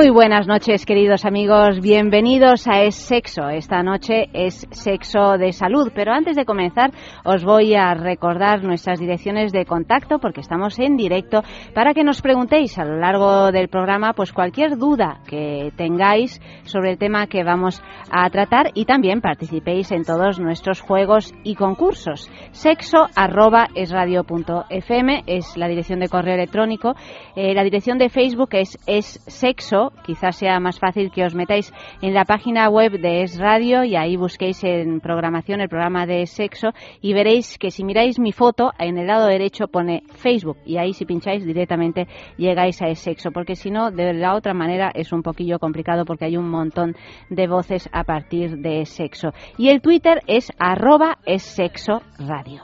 Muy buenas noches, queridos amigos. Bienvenidos a Es Sexo. Esta noche es Sexo de Salud. Pero antes de comenzar, os voy a recordar nuestras direcciones de contacto porque estamos en directo para que nos preguntéis a lo largo del programa pues cualquier duda que tengáis sobre el tema que vamos a tratar y también participéis en todos nuestros juegos y concursos. Sexo arroba es radio.fm es la dirección de correo electrónico. Eh, la dirección de Facebook es es sexo quizás sea más fácil que os metáis en la página web de Es Radio y ahí busquéis en programación el programa de sexo y veréis que si miráis mi foto, en el lado derecho pone Facebook y ahí si pincháis directamente llegáis a Es Sexo, porque si no, de la otra manera es un poquillo complicado porque hay un montón de voces a partir de sexo. Y el Twitter es arroba es sexo radio.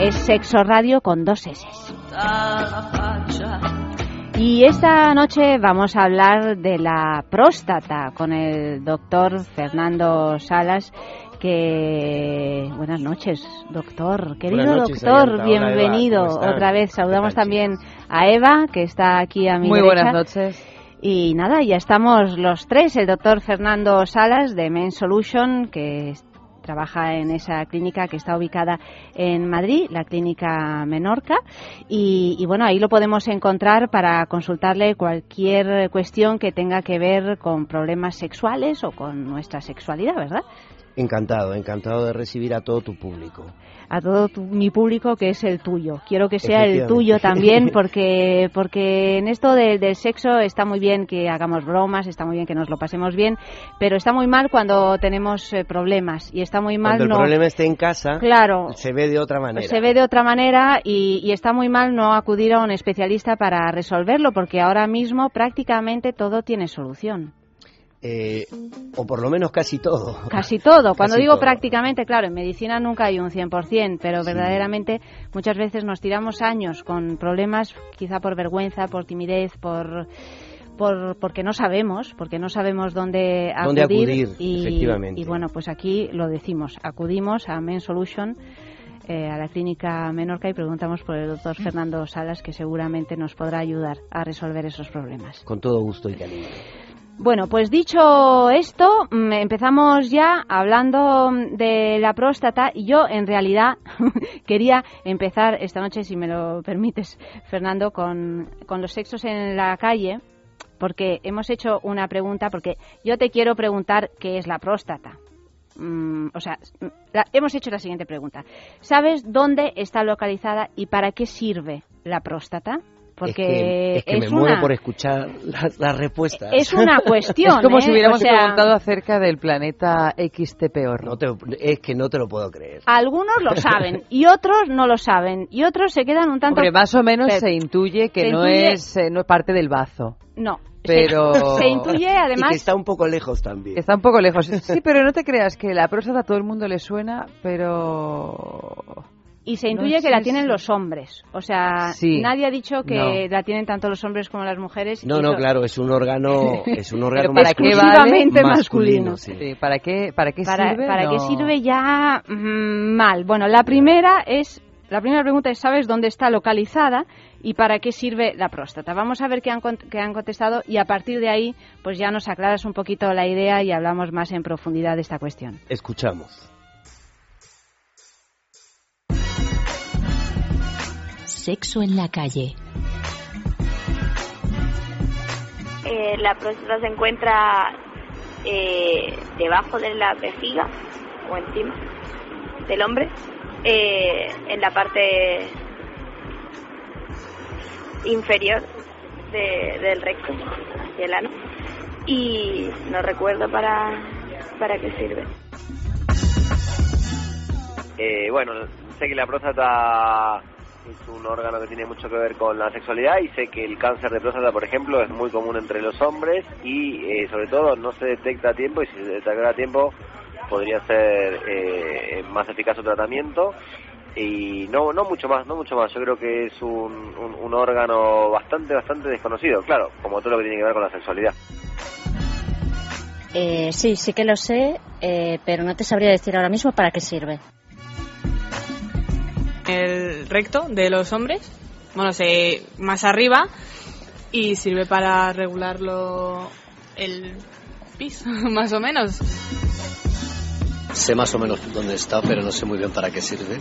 Es sexo radio con dos S. Y esta noche vamos a hablar de la próstata con el doctor Fernando Salas. Que buenas noches, doctor. Querido doctor, bienvenido otra vez. Saludamos también a Eva, que está aquí a mi Muy buenas noches. Y nada, ya estamos los tres, el doctor Fernando Salas de Men Solution, que trabaja en esa clínica que está ubicada en Madrid, la clínica Menorca. Y, bueno, ahí lo podemos encontrar para consultarle cualquier cuestión que tenga que ver con problemas sexuales o con nuestra sexualidad, ¿verdad? Encantado, encantado de recibir a todo tu público. A todo mi público que es el tuyo. Quiero que sea el tuyo también porque porque en esto del sexo está muy bien que hagamos bromas, está muy bien que nos lo pasemos bien, pero está muy mal cuando tenemos eh, problemas y está muy mal cuando el problema esté en casa. Claro. Se ve de otra manera. Se ve de otra manera y, y está muy mal no acudir a un especialista para resolverlo porque ahora mismo prácticamente todo tiene solución. Eh, o por lo menos casi todo. Casi todo. Cuando digo prácticamente, claro, en medicina nunca hay un 100%, pero verdaderamente muchas veces nos tiramos años con problemas, quizá por vergüenza, por timidez, por... Por, porque no sabemos, porque no sabemos dónde acudir, y, efectivamente. y bueno, pues aquí lo decimos, acudimos a Men Solution, eh, a la clínica Menorca y preguntamos por el doctor Fernando Salas, que seguramente nos podrá ayudar a resolver esos problemas. Con todo gusto y cariño. Bueno, pues dicho esto, mm, empezamos ya hablando de la próstata y yo en realidad quería empezar esta noche, si me lo permites, Fernando, con, los sexos en la calle, porque hemos hecho una pregunta, porque yo te quiero preguntar qué es la próstata. Mm, o sea, hemos hecho la siguiente pregunta. ¿Sabes dónde está localizada y para qué sirve la próstata? Porque es que, me muero por escuchar las la respuestas. Es una cuestión. es como si ¿eh? hubiéramos preguntado acerca del planeta XTPOR. No es que no te lo puedo creer. Algunos lo saben y otros no lo saben y otros se quedan un tanto. Porque más o menos se intuye que no, Es, eh, no es parte del bazo. No, pero se, intuye además y que está un poco lejos también está un poco lejos sí pero no te creas que la próstata a todo el mundo le suena pero y se intuye que la tienen los hombres. O sea, nadie ha dicho que la tienen tanto los hombres como las mujeres. No, no, claro, es un órgano, es un órgano ¿Para exclusivamente masculino. ¿Para qué, para qué sirve? Para qué sirve ya mm, mal. Bueno, la primera es, la primera pregunta es, ¿sabes dónde está localizada? y para qué sirve la próstata. Vamos a ver qué han, qué han contestado y a partir de ahí pues ya nos aclaras un poquito la idea y hablamos más en profundidad de esta cuestión. Escuchamos. Sexo en la calle. Eh, la próstata se encuentra eh, debajo de la vejiga o encima del hombre, eh, en la parte inferior del recto, hacia el ano. Y no recuerdo para, para qué sirve. bueno, sé que la próstata es un órgano que tiene mucho que ver con la sexualidad y sé que el cáncer de próstata, por ejemplo, es muy común entre los hombres y eh, sobre todo no se detecta a tiempo y si se detecta a tiempo podría ser eh, más eficaz su tratamiento. Y no no mucho más no mucho más. Yo creo que es un, un, órgano bastante bastante desconocido claro como todo lo que tiene que ver con la sexualidad. Eh, sí sí que lo sé eh, pero no te sabría decir ahora mismo para qué sirve el recto de los hombres, bueno, se, más arriba y sirve para regularlo el pis, más o menos. Sé más o menos dónde está, pero no sé muy bien para qué sirve.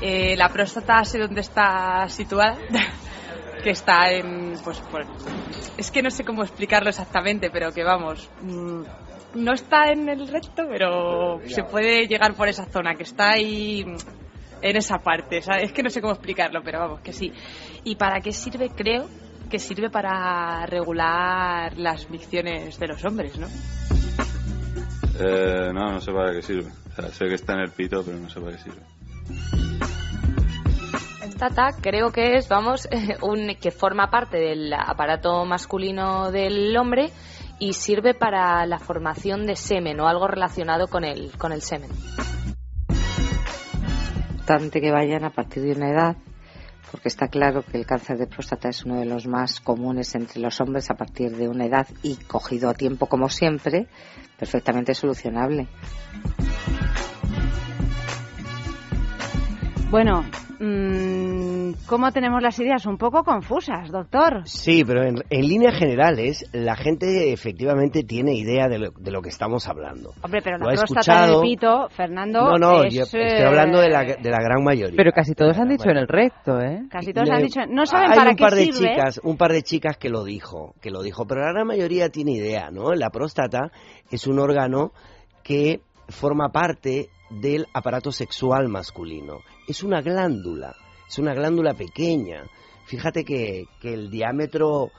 Eh, la próstata sé dónde está situada, que está en, pues, pues, es que no sé cómo explicarlo exactamente, pero que vamos, mm, no está en el recto, pero se puede llegar por esa zona, que está ahí en esa parte. Es que no sé cómo explicarlo, pero vamos, que sí. ¿Y para qué sirve? Creo que sirve para regular las micciones de los hombres, ¿no? Eh, no, no sé para qué sirve. sé que está en el pito, pero no sé para qué sirve. El tata creo que es, vamos, un que forma parte del aparato masculino del hombre y sirve para la formación de semen o algo relacionado con el, con el semen. Importante que vayan a partir de una edad, porque está claro que el cáncer de próstata es uno de los más comunes entre los hombres a partir de una edad y cogido a tiempo como siempre, perfectamente solucionable. Bueno, mmm, ¿cómo tenemos las ideas? Un poco confusas, doctor. Sí, pero en, líneas generales la gente efectivamente tiene idea de lo, que estamos hablando. Hombre, pero la próstata del pito, Fernando, No, no, yo estoy hablando de la, de la gran mayoría. Pero casi todos han dicho en el recto, ¿eh? Casi todos han dicho, no saben para un qué par de sirve. chicas, un par de chicas que lo dijo, que lo dijo, pero la gran mayoría tiene idea, ¿no? La próstata es un órgano que forma parte del aparato sexual masculino. Es una glándula, es una glándula pequeña. Fíjate que, el diámetro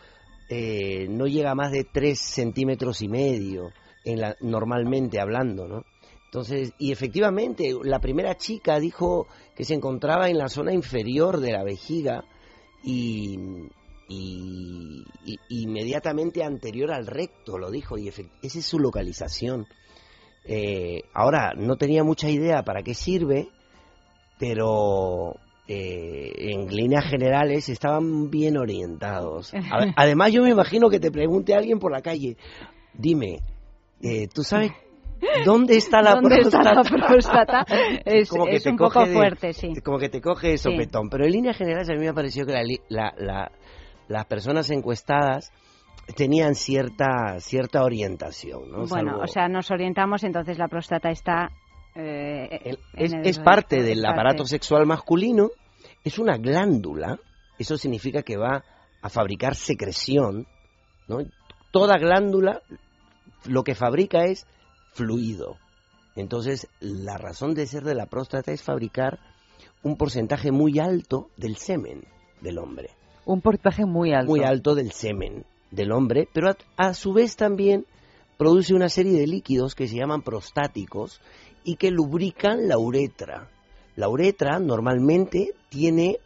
eh, no llega más de 3 centímetros y medio, en la, normalmente hablando, ¿no? Entonces, y efectivamente, la primera chica dijo que se encontraba en la zona inferior de la vejiga y, y, inmediatamente anterior al recto, lo dijo, y esa es su localización. Eh, ahora, no tenía mucha idea para qué sirve, pero eh, en líneas generales estaban bien orientados. Además, yo me imagino que te pregunte alguien por la calle, dime, eh, ¿tú sabes ¿Dónde está la ¿Dónde próstata? Está la próstata? Es, como que te un poco fuerte, sí. Como que te coge de sopetón. Pero en líneas generales a mí me ha parecido que las personas encuestadas tenían cierta cierta orientación. ¿no? Bueno, o sea, nos orientamos, entonces la próstata está... Eh, es, parte del aparato sexual masculino, es una glándula, eso significa que va a fabricar secreción, ¿no? Toda glándula lo que fabrica es fluido. Entonces, la razón de ser de la próstata es fabricar un porcentaje muy alto del semen del hombre. Un porcentaje muy alto. Muy alto del semen del hombre, pero a, su vez también produce una serie de líquidos que se llaman prostáticos y que lubrican la uretra. La uretra normalmente tiene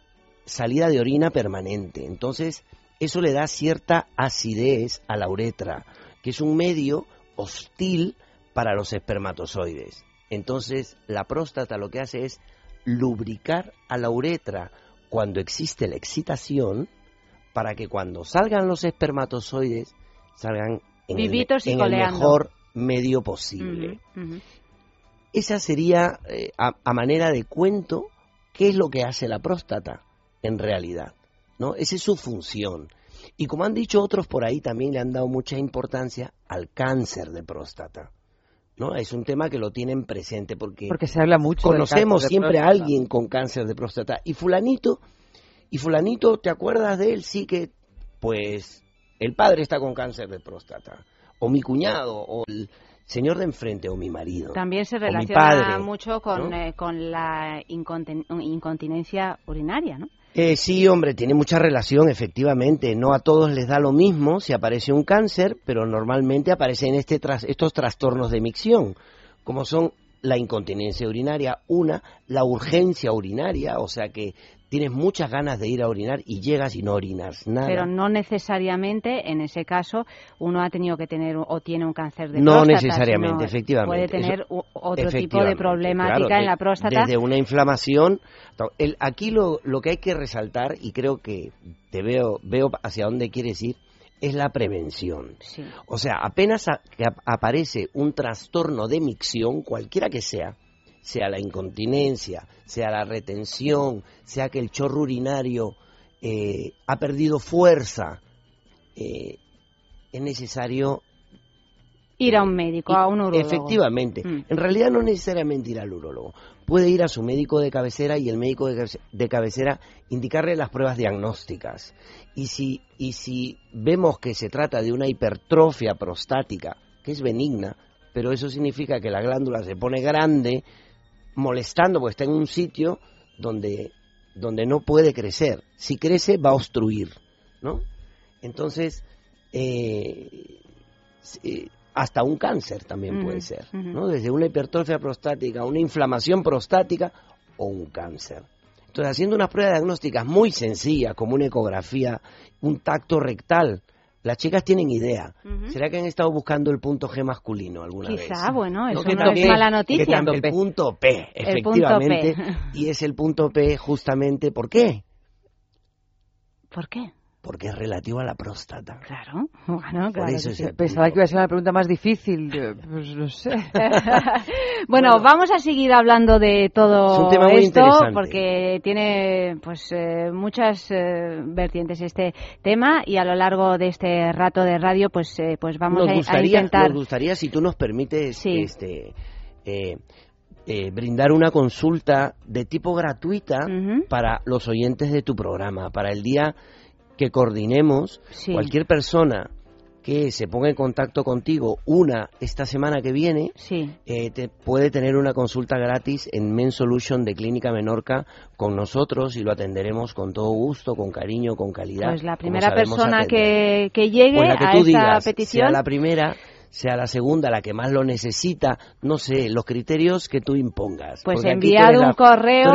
salida de orina permanente, entonces eso le da cierta acidez a la uretra, que es un medio hostil para los espermatozoides. Entonces la próstata lo que hace es lubricar a la uretra cuando existe la excitación para que cuando salgan los espermatozoides salgan en, el, mejor medio posible. Esa sería, eh, a, manera de cuento, qué es lo que hace la próstata en realidad. ¿no? Esa es su función. Y como han dicho otros por ahí, también le han dado mucha importancia al cáncer de próstata. ¿no? Es un tema que lo tienen presente porque, porque se habla mucho conocemos siempre a alguien con cáncer de próstata. Y fulanito y fulanito, ¿te acuerdas de él? Sí que, pues, el padre está con cáncer de próstata. O mi cuñado, o el señor de enfrente, o mi marido. También se relaciona mucho con, eh, con la incontinencia urinaria, ¿no? Eh, sí, hombre, tiene mucha relación, efectivamente. No a todos les da lo mismo si aparece un cáncer, pero normalmente aparecen este estos trastornos de micción, como son la incontinencia urinaria, una, la urgencia urinaria, o sea que tienes muchas ganas de ir a orinar y llegas y no orinas nada. Pero no necesariamente, en ese caso, uno ha tenido que tener o tiene un cáncer de no próstata. necesariamente, sino efectivamente. Puede tener Eso- otro tipo de problemática claro, en la próstata. Desde una inflamación. El, aquí lo, lo que hay que resaltar, y creo que te veo, veo hacia dónde quieres ir, es la prevención. Sí. O sea, apenas a- que ap- aparece un trastorno de micción, cualquiera que sea, sea la incontinencia, sea la retención, sea que el chorro urinario eh, ha perdido fuerza, eh, es necesario Ir a un médico, a un urólogo. Efectivamente. Mm. En realidad no necesariamente ir al urólogo. Puede ir a su médico de cabecera y el médico de, cabece- de cabecera indicarle las pruebas diagnósticas. Y si, y si vemos que se trata de una hipertrofia prostática, que es benigna, pero eso significa que la glándula se pone grande, molestando porque está en un sitio donde, donde no puede crecer. Si crece va a obstruir, ¿no? Entonces, eh, eh, hasta un cáncer también puede ser. ¿no? Desde una hipertrofia prostática, una inflamación prostática o un cáncer. Entonces, haciendo unas pruebas diagnósticas muy sencillas, como una ecografía, un tacto rectal, las chicas tienen idea. ¿Será que han estado buscando el punto G masculino alguna vez? Quizá, bueno, eso que no también- es mala que noticia. el punto P, El punto efectivamente. P. Y es el punto P justamente, ¿por qué? ¿Por qué? Porque es relativo a la próstata. Claro, bueno, claro. eso sí. Pensaba que iba a ser una pregunta más difícil. Pues no sé. bueno, vamos a seguir hablando de todo Es un tema muy esto interesante. porque tiene pues eh, muchas eh, vertientes este tema y a lo largo de este rato de radio pues eh, pues vamos nos a, a gustaría, intentar nos gustaría si tú nos permites Sí. este, eh, eh, brindar una consulta de tipo gratuita Ujú. para los oyentes de tu programa, para el día que coordinemos Sí. cualquier persona que se ponga en contacto contigo una esta semana que viene Sí. eh, te puede tener una consulta gratis en Men Solution de Clínica Menorca con nosotros y lo atenderemos con todo gusto, con cariño, con calidad. Pues la primera persona que, que llegue Pues a digas, petición sea la primera, sea la segunda, la que más lo necesita, no sé, los criterios que tú impongas. Pues enviado un correo,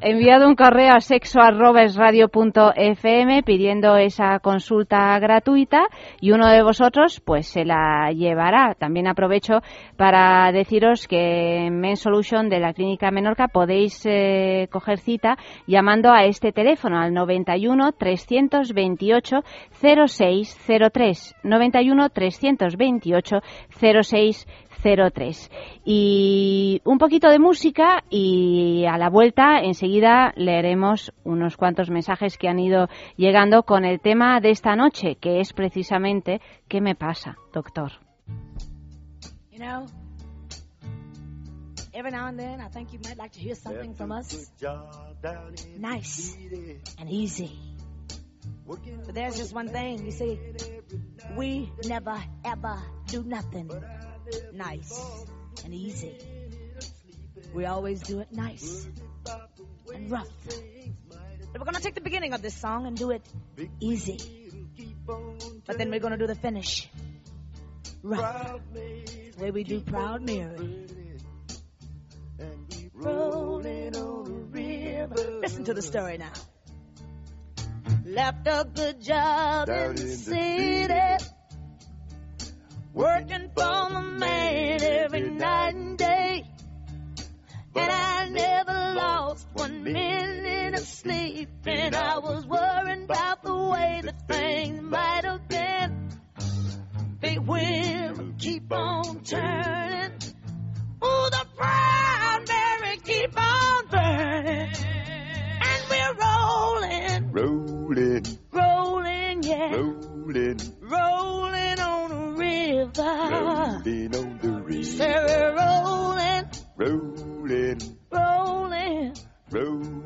enviado un correo a sexo@esradio.fm pidiendo esa consulta gratuita y uno de vosotros pues se la llevará. También aprovecho para deciros que en Men Solution de la Clínica Menorca podéis eh, coger cita llamando a este teléfono al 91 328 0603 91 328 0603 y un poquito de música y a la vuelta enseguida leeremos unos cuantos mensajes que han ido llegando con el tema de esta noche que es precisamente ¿qué me pasa, doctor? You know, every now and then I think you might like to hear something from us nice and easy. But there's just one thing, you see, we never ever do nothing nice and easy. We always do it nice and rough. But we're gonna take the beginning of this song and do it easy. But then we're gonna do the finish rough. The way we do Proud Mary. Rolling on a river. Listen to the story now. Left a good job in the city. Working for the man every night and day. And I never lost one minute of sleep. And I was worrying about the way that things might have been. Big wheel keep on turning. Ooh, the proud Mary keep on burning. Rolling, Rolling, rolling, yeah. rolling, Rolling on a river. rolling on the river. Say we're rolling, Rolling, rolling, rolling.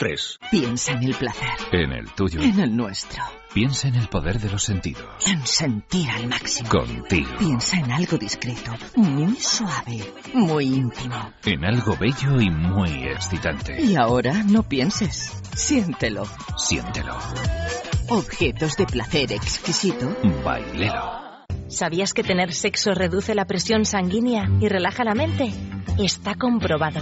Piensa en el placer. En el tuyo. En el nuestro. Piensa en el poder de los sentidos. En sentir al máximo. Contigo. Piensa en algo discreto, muy suave, muy íntimo. En algo bello y muy excitante. Y ahora no pienses. Siéntelo. Siéntelo. Objetos de placer exquisito. Bailelo. ¿Sabías que tener sexo reduce la presión sanguínea y relaja la mente? Está comprobado.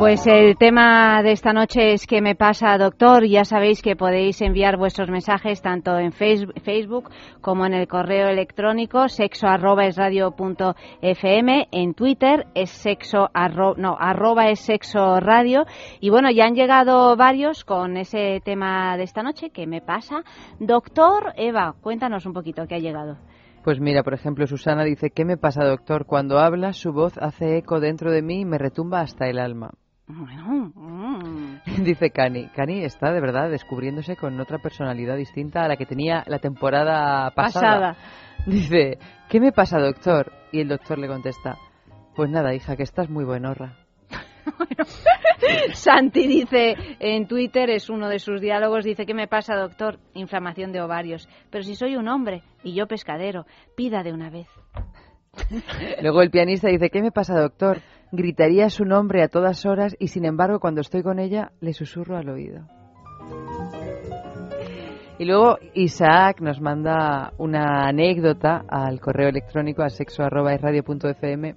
Pues el tema de esta noche es ¿Qué me pasa, doctor? Ya sabéis que podéis enviar vuestros mensajes tanto en Facebook como en el correo electrónico sexo arroba es radio fm, en Twitter es sexo arro, no, arroba es sexo radio y bueno, ya han llegado varios con ese tema de esta noche ¿Qué me pasa? Doctor Eva, cuéntanos un poquito qué ha llegado. Pues mira, por ejemplo, Susana dice, ¿qué me pasa, doctor? Cuando habla, su voz hace eco dentro de mí y me retumba hasta el alma. Bueno, mm. Dice Cani. Cani está de verdad descubriéndose con otra personalidad distinta a la que tenía la temporada pasada. Pasada. Dice, ¿qué me pasa, doctor? Y el doctor le contesta, pues nada, hija, que estás muy buenorra. Santi dice en Twitter, es uno de sus diálogos, dice, ¿qué me pasa, doctor? Inflamación de ovarios. Pero si soy un hombre y yo pescadero, pida de una vez. Luego el pianista dice, ¿qué me pasa, doctor? Gritaría su nombre a todas horas y sin embargo cuando estoy con ella le susurro al oído. Y luego Isaac nos manda una anécdota al correo electrónico a sexo@radio.fm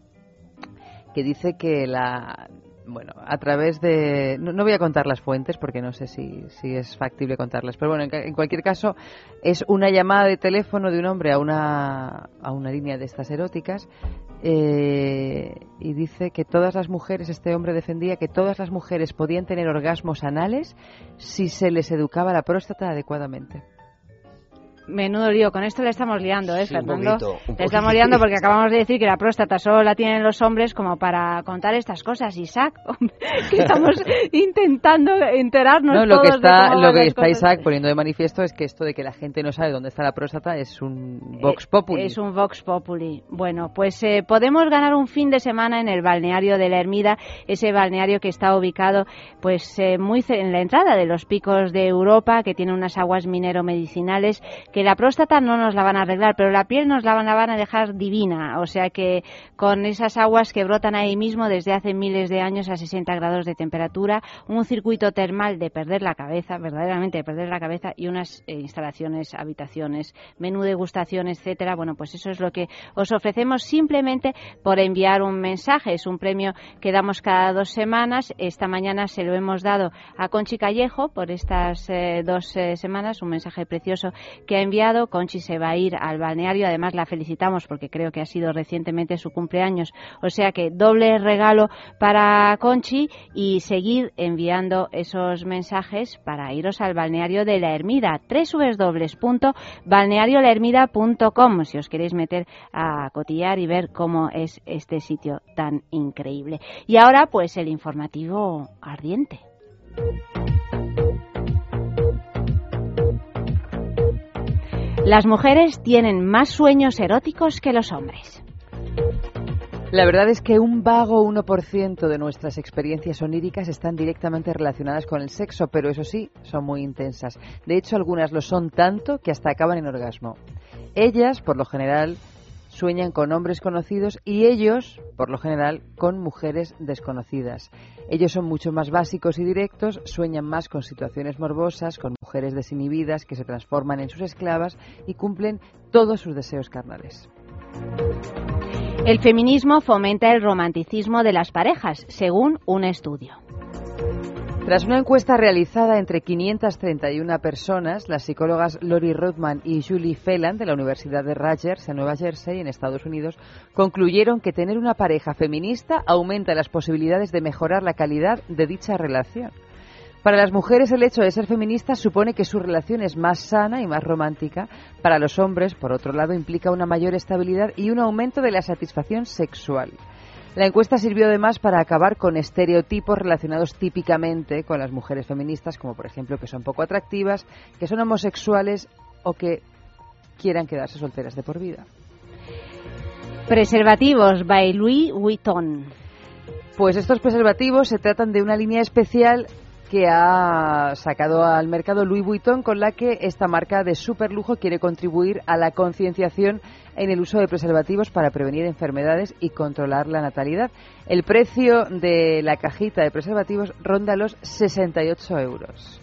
que dice que la bueno, a través de... No, no, voy a contar las fuentes porque no sé si, si es factible contarlas, pero bueno, en, en, cualquier caso es una llamada de teléfono de un hombre a una, a una línea de estas eróticas eh, dice que todas las mujeres, este hombre defendía que todas las mujeres podían tener orgasmos anales si se les educaba la próstata adecuadamente. Menudo lío, con esto le estamos liando, ¿eh, Sí, un Fernando? poquito, un le estamos liando porque acabamos de decir que la próstata solo la tienen los hombres como para contar estas cosas. Isaac, que estamos intentando enterarnos No, lo que todos de está, cómo lo que está cosas. Isaac poniendo de manifiesto es que esto de que la gente no sabe dónde está la próstata es un vox populi. Es un Vox Populi. Bueno, pues eh, podemos ganar un fin de semana en el balneario de la Ermida, ese balneario que está ubicado pues eh, muy en la entrada de los picos de Europa, que tiene unas aguas minero-medicinales, que la próstata no nos la van a arreglar, pero la piel nos la van, a dejar divina. O sea que con esas aguas que brotan ahí mismo desde hace miles de años a 60 grados de temperatura, un circuito termal de perder la cabeza, verdaderamente de perder la cabeza, y unas eh, instalaciones, habitaciones, menú degustación, etcétera. Bueno, pues eso es lo que os ofrecemos simplemente por enviar un mensaje. Es un premio que damos cada dos semanas. Esta mañana se lo hemos dado a Conchi Callejo por estas eh, dos eh, semanas, un mensaje precioso que ha enviado. Conchi se va a ir al balneario. Además, la felicitamos porque creo que ha sido recientemente su cumpleaños. O sea que doble regalo para Conchi y seguir enviando esos mensajes para iros al balneario de la Ermida. www.balneariolahermida.com si os queréis meter a cotillar y ver cómo es este sitio tan increíble. Y ahora, pues el informativo ardiente. Las mujeres tienen más sueños eróticos que los hombres. La verdad es que un vago 1% de nuestras experiencias oníricas están directamente relacionadas con el sexo, pero eso sí, son muy intensas. De hecho, algunas lo son tanto que hasta acaban en orgasmo. Ellas, por lo general, sueñan con hombres conocidos y ellos, por lo general, con mujeres desconocidas. Ellos son mucho más básicos y directos, sueñan más con situaciones morbosas, con mujeres desinhibidas que se transforman en sus esclavas y cumplen todos sus deseos carnales. El feminismo fomenta el romanticismo de las parejas, según un estudio. Tras una encuesta realizada entre 531 personas, las psicólogas Lori Rothman y Julie Phelan de la Universidad de Rutgers en Nueva Jersey, en Estados Unidos, concluyeron que tener una pareja feminista aumenta las posibilidades de mejorar la calidad de dicha relación. Para las mujeres el hecho de ser feministas supone que su relación es más sana y más romántica. Para los hombres, por otro lado, implica una mayor estabilidad y un aumento de la satisfacción sexual. La encuesta sirvió además para acabar con estereotipos relacionados típicamente con las mujeres feministas, como por ejemplo que son poco atractivas, que son homosexuales o que quieran quedarse solteras de por vida. Preservativos by Louis Vuitton. Pues estos preservativos se tratan de una línea especial que ha sacado al mercado Louis Vuitton con la que esta marca de superlujo quiere contribuir a la concienciación en el uso de preservativos para prevenir enfermedades y controlar la natalidad. El precio de la cajita de preservativos ronda los 68 euros.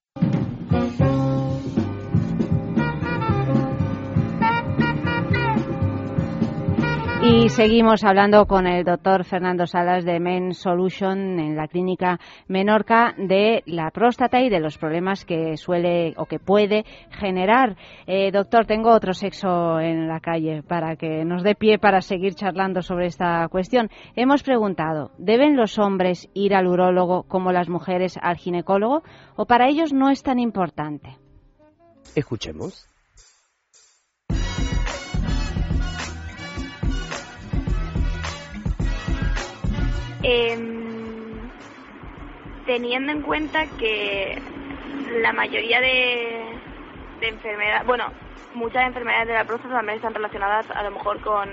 Y seguimos hablando con el doctor Fernando Salas de Men Solution en la clínica Menorca de la próstata y de los problemas que suele o que puede generar. Eh, doctor, tengo otro sexo en la calle para que nos dé pie para seguir charlando sobre esta cuestión. Hemos preguntado, ¿deben los hombres ir al urólogo como las mujeres al ginecólogo o para ellos no es tan importante? Escuchemos. Em, teniendo en cuenta que la mayoría de, de enfermedades, bueno, muchas enfermedades de la próstata también están relacionadas a lo mejor con,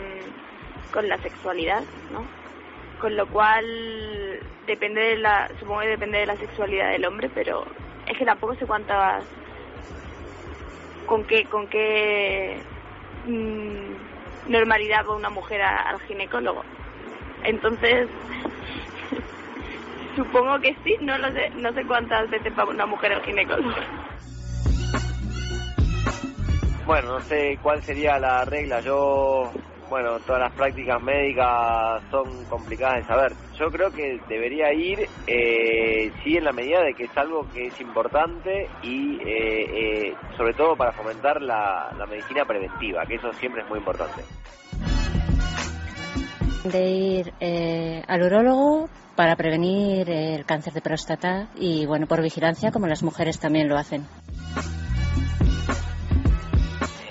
con la sexualidad, ¿no? Con lo cual depende de la, supongo que depende de la sexualidad del hombre, pero es que tampoco sé cuántas, con qué, con qué mm, normalidad va una mujer al ginecólogo. Entonces, supongo que sí, no lo sé, no sé cuántas veces va una mujer al ginecólogo. Bueno, no sé cuál sería la regla. Yo bueno, todas las prácticas médicas son complicadas de saber. Yo creo que debería ir, eh, sí, en la medida de que es algo que es importante y eh, eh, sobre todo para fomentar la, la medicina preventiva, que eso siempre es muy importante. de ir eh, al urólogo para prevenir el cáncer de próstata y bueno por vigilancia como las mujeres también lo hacen.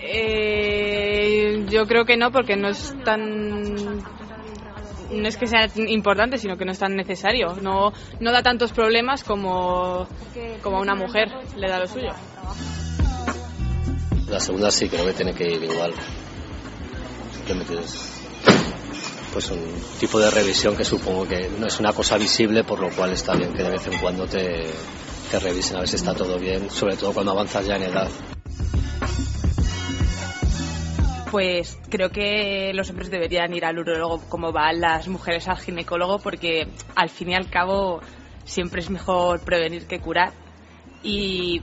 Eh, yo creo que no, porque no es tan. No es que sea importante, sino que no es tan necesario. No, no da tantos problemas como, como a una mujer le da lo suyo. La segunda sí, creo que tiene que ir igual. Simplemente es pues un tipo de revisión que supongo que no es una cosa visible, por lo cual está bien que de vez en cuando te, revisen a ver si está todo bien, sobre todo cuando avanzas ya en edad. Pues creo que los hombres deberían ir al urólogo como van las mujeres al ginecólogo, porque al fin y al cabo siempre es mejor prevenir que curar. Y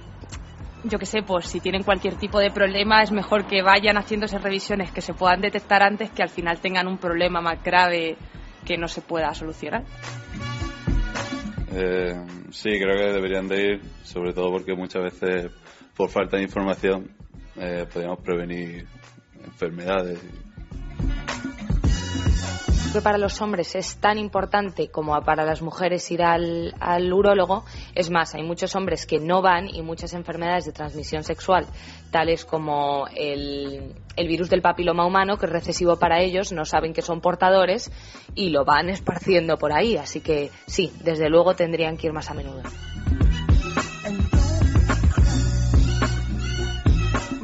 yo qué sé, pues si tienen cualquier tipo de problema es mejor que vayan haciéndose revisiones que se puedan detectar antes que al final tengan un problema más grave que no se pueda solucionar. Eh, sí, creo que deberían de ir, sobre todo porque muchas veces por falta de información eh, podríamos prevenir enfermedades. Que para los hombres es tan importante como para las mujeres ir al, al urólogo. Es más, hay muchos hombres que no van y muchas enfermedades de transmisión sexual, tales como el, el virus del papiloma humano, que es recesivo para ellos, no saben que son portadores y lo van esparciendo por ahí. Así que sí, desde luego tendrían que ir más a menudo.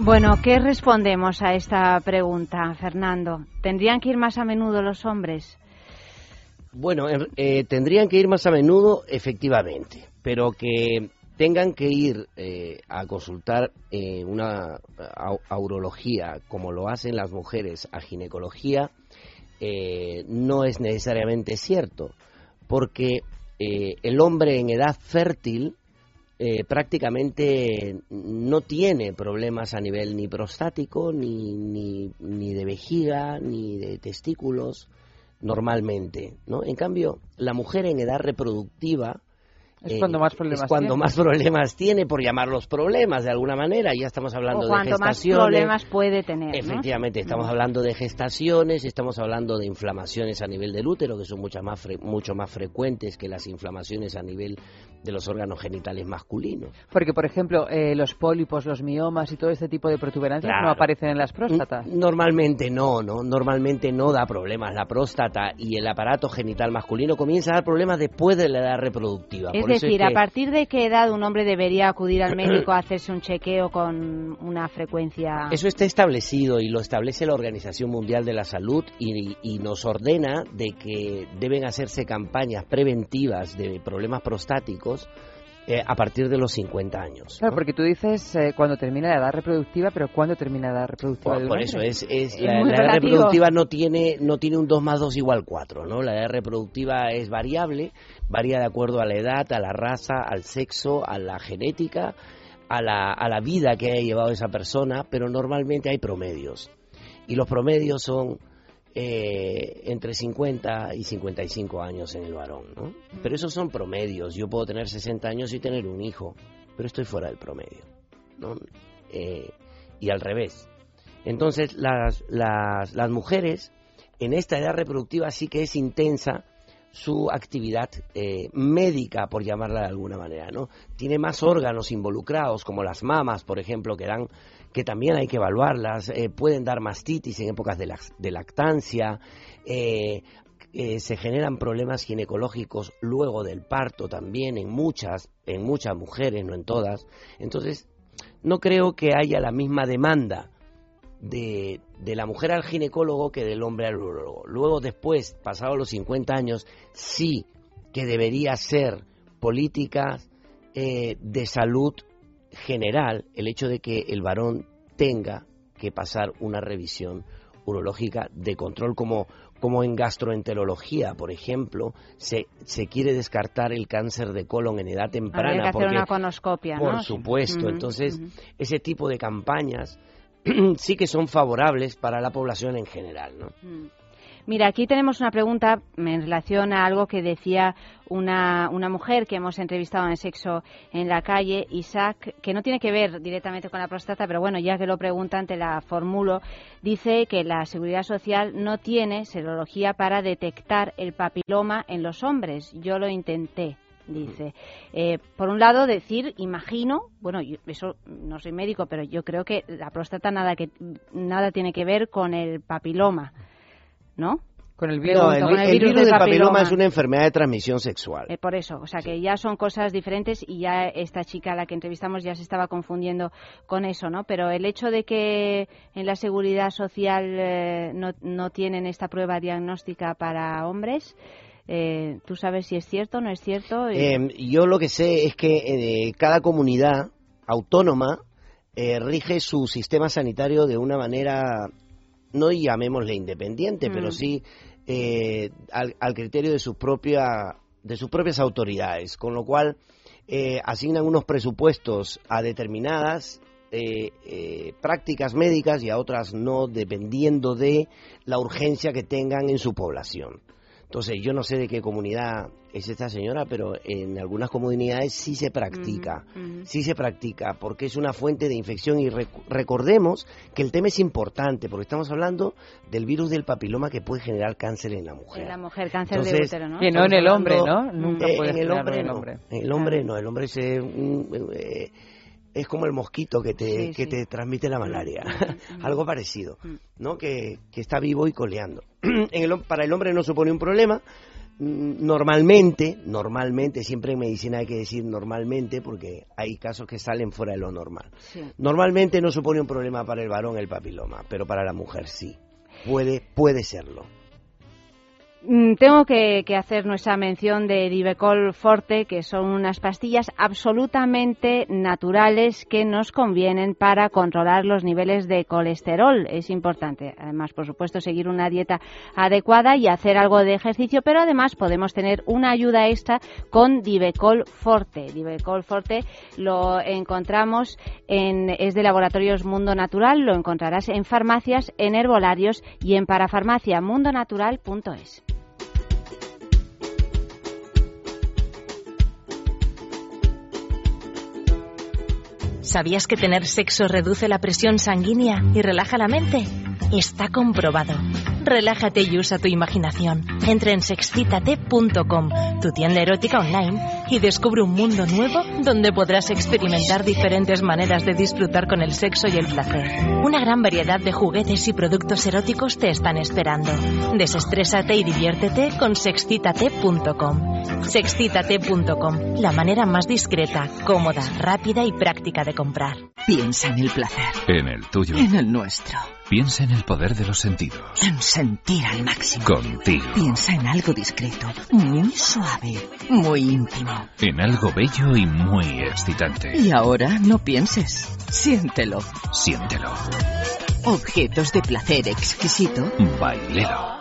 Bueno, ¿qué respondemos a esta pregunta, Fernando? ¿Tendrían que ir más a menudo los hombres? Bueno, eh, tendrían que ir más a menudo, efectivamente, pero que tengan que ir eh, a consultar eh, una aurología, como lo hacen las mujeres, a ginecología, eh, no es necesariamente cierto, porque el hombre en edad fértil eh, prácticamente no tiene problemas a nivel ni prostático, ni, ni, ni de vejiga, ni de testículos, normalmente, ¿no? En cambio, la mujer en edad reproductiva Es cuando más problemas es cuando tiene. más problemas tiene, por llamarlos problemas de alguna manera. Ya estamos hablando o de cuanto más gestaciones. problemas puede tener. ¿no? Efectivamente, estamos hablando de gestaciones, estamos hablando de inflamaciones a nivel del útero, que son muchas más fre- mucho más frecuentes que las inflamaciones a nivel de los órganos genitales masculinos. Porque, por ejemplo, eh, los pólipos, los miomas y todo este tipo de protuberancias Claro. no aparecen en las próstatas. Normalmente no, ¿no? Normalmente no da problemas. La próstata y el aparato genital masculino comienza a dar problemas después de la edad reproductiva. Es Decir, que- ¿a partir de qué edad un hombre debería acudir al médico a hacerse un chequeo con una frecuencia? Eso está establecido y lo establece la Organización Mundial de la Salud y, y nos ordena de que deben hacerse campañas preventivas de problemas prostáticos eh, a partir de los 50 años. Claro, porque tú dices eh, cuando termina la edad reproductiva, pero ¿cuándo termina la edad reproductiva un por eso es, es Es la, edad reproductiva no tiene no tiene un 2 más 2 igual 4, ¿no? La edad reproductiva es variable, varía de acuerdo a la edad, a la raza, al sexo, a la genética, a la, a la vida que haya llevado esa persona, pero normalmente hay promedios. Y los promedios son eh, entre 50 y 55 años en el varón, ¿no? Pero esos son promedios. Yo puedo tener 60 años y tener un hijo, pero estoy fuera del promedio, ¿no? Eh, y al revés. Entonces, las, las, las mujeres en esta edad reproductiva sí que es intensa su actividad eh, médica, por llamarla de alguna manera, ¿no? Tiene más órganos involucrados, como las mamas, por ejemplo, que dan que también hay que evaluarlas, eh, pueden dar mastitis en épocas de, lac- de lactancia, eh, eh, se generan problemas ginecológicos luego del parto también en muchas, en muchas mujeres, no en todas. Entonces, no creo que haya la misma demanda de, de la mujer al ginecólogo que del hombre al urólogo. Luego, después, pasados los 50 años, sí que debería ser políticas de salud general el hecho de que el varón tenga que pasar una revisión urológica de control como, como en gastroenterología, por ejemplo, se, se quiere descartar el cáncer de colon en edad temprana. Habría que hacer porque- una conoscopia, ¿no? por supuesto. Entonces, ese tipo de campañas sí que son favorables para la población en general, ¿no? Mm. Mira, aquí tenemos una pregunta en relación a algo que decía una, una mujer que hemos entrevistado en Sexo en la calle, Isaac, que no tiene que ver directamente con la próstata, pero bueno, ya que lo preguntan, te la formulo. Dice que la Seguridad Social no tiene serología para detectar el papiloma en los hombres. Yo lo intenté dice. Eh, por un lado, decir, imagino, bueno, yo, eso no soy médico, pero yo creo que la próstata nada que nada tiene que ver con el papiloma. ¿No? Con el virus, no, el, con el virus, del papiloma. es una enfermedad de transmisión sexual. Eh, por eso, o sea que ya son cosas diferentes y ya esta chica a la que entrevistamos ya se estaba confundiendo con eso, ¿no? Pero el hecho de que en la seguridad social eh, no, no tienen esta prueba diagnóstica para hombres, eh, ¿tú sabes si es cierto o no es cierto? Em, yo lo que sé es que cada comunidad autónoma rige su sistema sanitario de una manera no llamémosle independiente, pero Mm. sí eh, al, al criterio de sus propia, de sus propias autoridades, con lo cual eh, asignan unos presupuestos a determinadas eh, eh, prácticas médicas y a otras no, dependiendo de la urgencia que tengan en su población. Entonces, yo no sé de qué comunidad es esta señora, pero en algunas comunidades sí se practica, sí se practica, porque es una fuente de infección y rec- recordemos que el tema es importante, porque estamos hablando del virus del papiloma que puede generar cáncer en la mujer. En la mujer, cáncer de Entonces, útero, ¿no? Que no en el hombre, ¿no? Nunca Eh, puede en el hombre en el no. hombre. En el hombre no, el hombre es, eh, un, eh, es como el mosquito que te, Sí, que sí. te transmite la malaria, mm. algo parecido, ¿no? Que, que está vivo y coleando. en el, para el hombre no supone un problema. Mm, Normalmente, normalmente, siempre en medicina hay que decir normalmente porque hay casos que salen fuera de lo normal. Normalmente no supone un problema para el varón el papiloma, pero para la mujer sí. Puede, puede serlo. Mm, Tengo que, hacer nuestra mención de Divecol Forte, que son unas pastillas absolutamente naturales que nos convienen para controlar los niveles de colesterol. Es importante, además, por supuesto, seguir una dieta adecuada y hacer algo de ejercicio, pero además podemos tener una ayuda extra con Divecol Forte. Divecol Forte lo encontramos en es de Laboratorios Mundo Natural, lo encontrarás en farmacias, en herbolarios y en parafarmaciamundonatural.es. ¿Sabías que tener sexo reduce la presión sanguínea y relaja la mente? Está comprobado. Relájate y usa tu imaginación. Entra en sexcitate.com, tu tienda erótica online, y descubre un mundo nuevo donde podrás experimentar diferentes maneras de disfrutar con el sexo y el placer. Una gran variedad de juguetes y productos eróticos te están esperando. Desestrésate y diviértete con sexcitate.com. Sexcitate.com, la manera más discreta, cómoda, rápida y práctica de comprar. Piensa en el placer. En el tuyo. En el nuestro. Piensa en el poder de los sentidos. En sentir al máximo. Contigo. Piensa en algo discreto, muy suave, muy íntimo. En algo bello y muy excitante. Y ahora no pienses. Siéntelo. Siéntelo. Objetos de placer exquisito. Bailelo.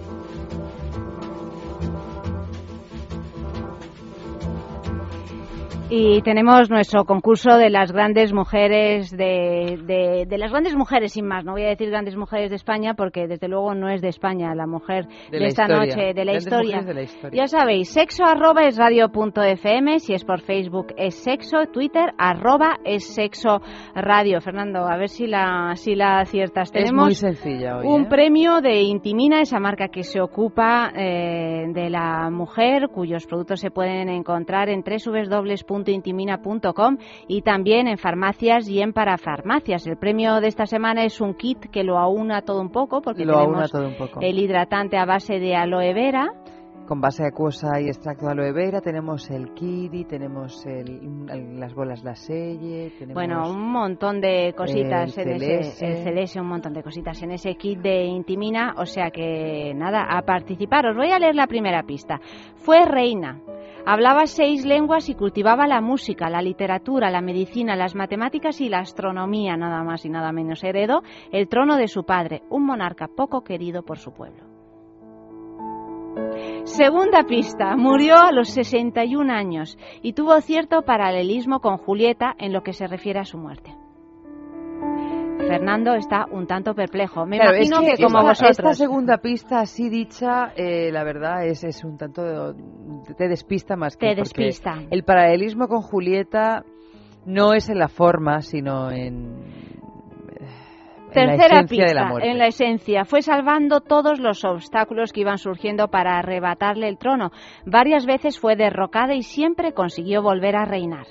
Y tenemos nuestro concurso de las grandes mujeres de, de, de, las grandes mujeres sin más. No voy a decir grandes mujeres de España porque desde luego no es de España la mujer de, la esta historia. noche, de la, historia. de la historia. Ya sabéis, sexo arroba es radio.fm, si es por Facebook es sexo, Twitter arroba es sexo radio. Fernando, a ver si la, si la aciertas. Tenemos es muy sencilla hoy, un ¿eh? premio de Intimina, esa marca que se ocupa eh, de la mujer, cuyos productos se pueden encontrar en www intimina.com y también en farmacias y en parafarmacias. El premio de esta semana es un kit que lo aúna todo un poco porque Lo aúna tenemos todo un poco. el hidratante a base de aloe vera, Con base acuosa y extracto de aloe vera, tenemos el kiri, tenemos el- el- las bolas la selle, tenemos... bueno, un montón de cositas el en ese celeste. el celeste, un montón de cositas en ese kit de Intimina, o sea que nada, a participar. Os voy a leer la primera pista. Fue reina. Hablaba seis lenguas y cultivaba la música, la literatura, la medicina, las matemáticas y la astronomía, nada más y nada menos. Heredó el trono de su padre, un monarca poco querido por su pueblo. Segunda pista. Murió a los 61 años y tuvo cierto paralelismo con Julieta en lo que se refiere a su muerte. Fernando está un tanto perplejo. Me Claro, imagino es que, como esta, vosotros. Esta segunda pista, así dicha, eh, la verdad es, es un tanto. te despista más que. Te despista. El paralelismo con Julieta no es en la forma, sino en. en Tercera de pista, en la esencia, fue salvando todos los obstáculos que iban surgiendo para arrebatarle el trono. Varias veces fue derrocada y siempre consiguió volver a reinar.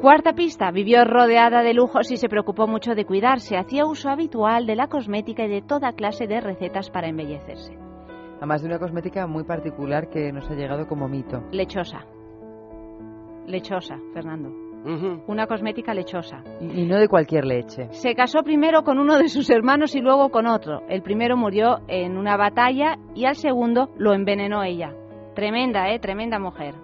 Cuarta pista, vivió rodeada de lujos y se preocupó mucho de cuidarse. Hacía uso habitual de la cosmética y de toda clase de recetas para embellecerse. Además de una cosmética muy particular que nos ha llegado como mito. Lechosa. Lechosa, Fernando. Una cosmética lechosa. Y, y no de cualquier leche. Se casó primero con uno de sus hermanos y luego con otro. El primero murió en una batalla y al segundo lo envenenó ella. Tremenda, ¿eh? Tremenda mujer.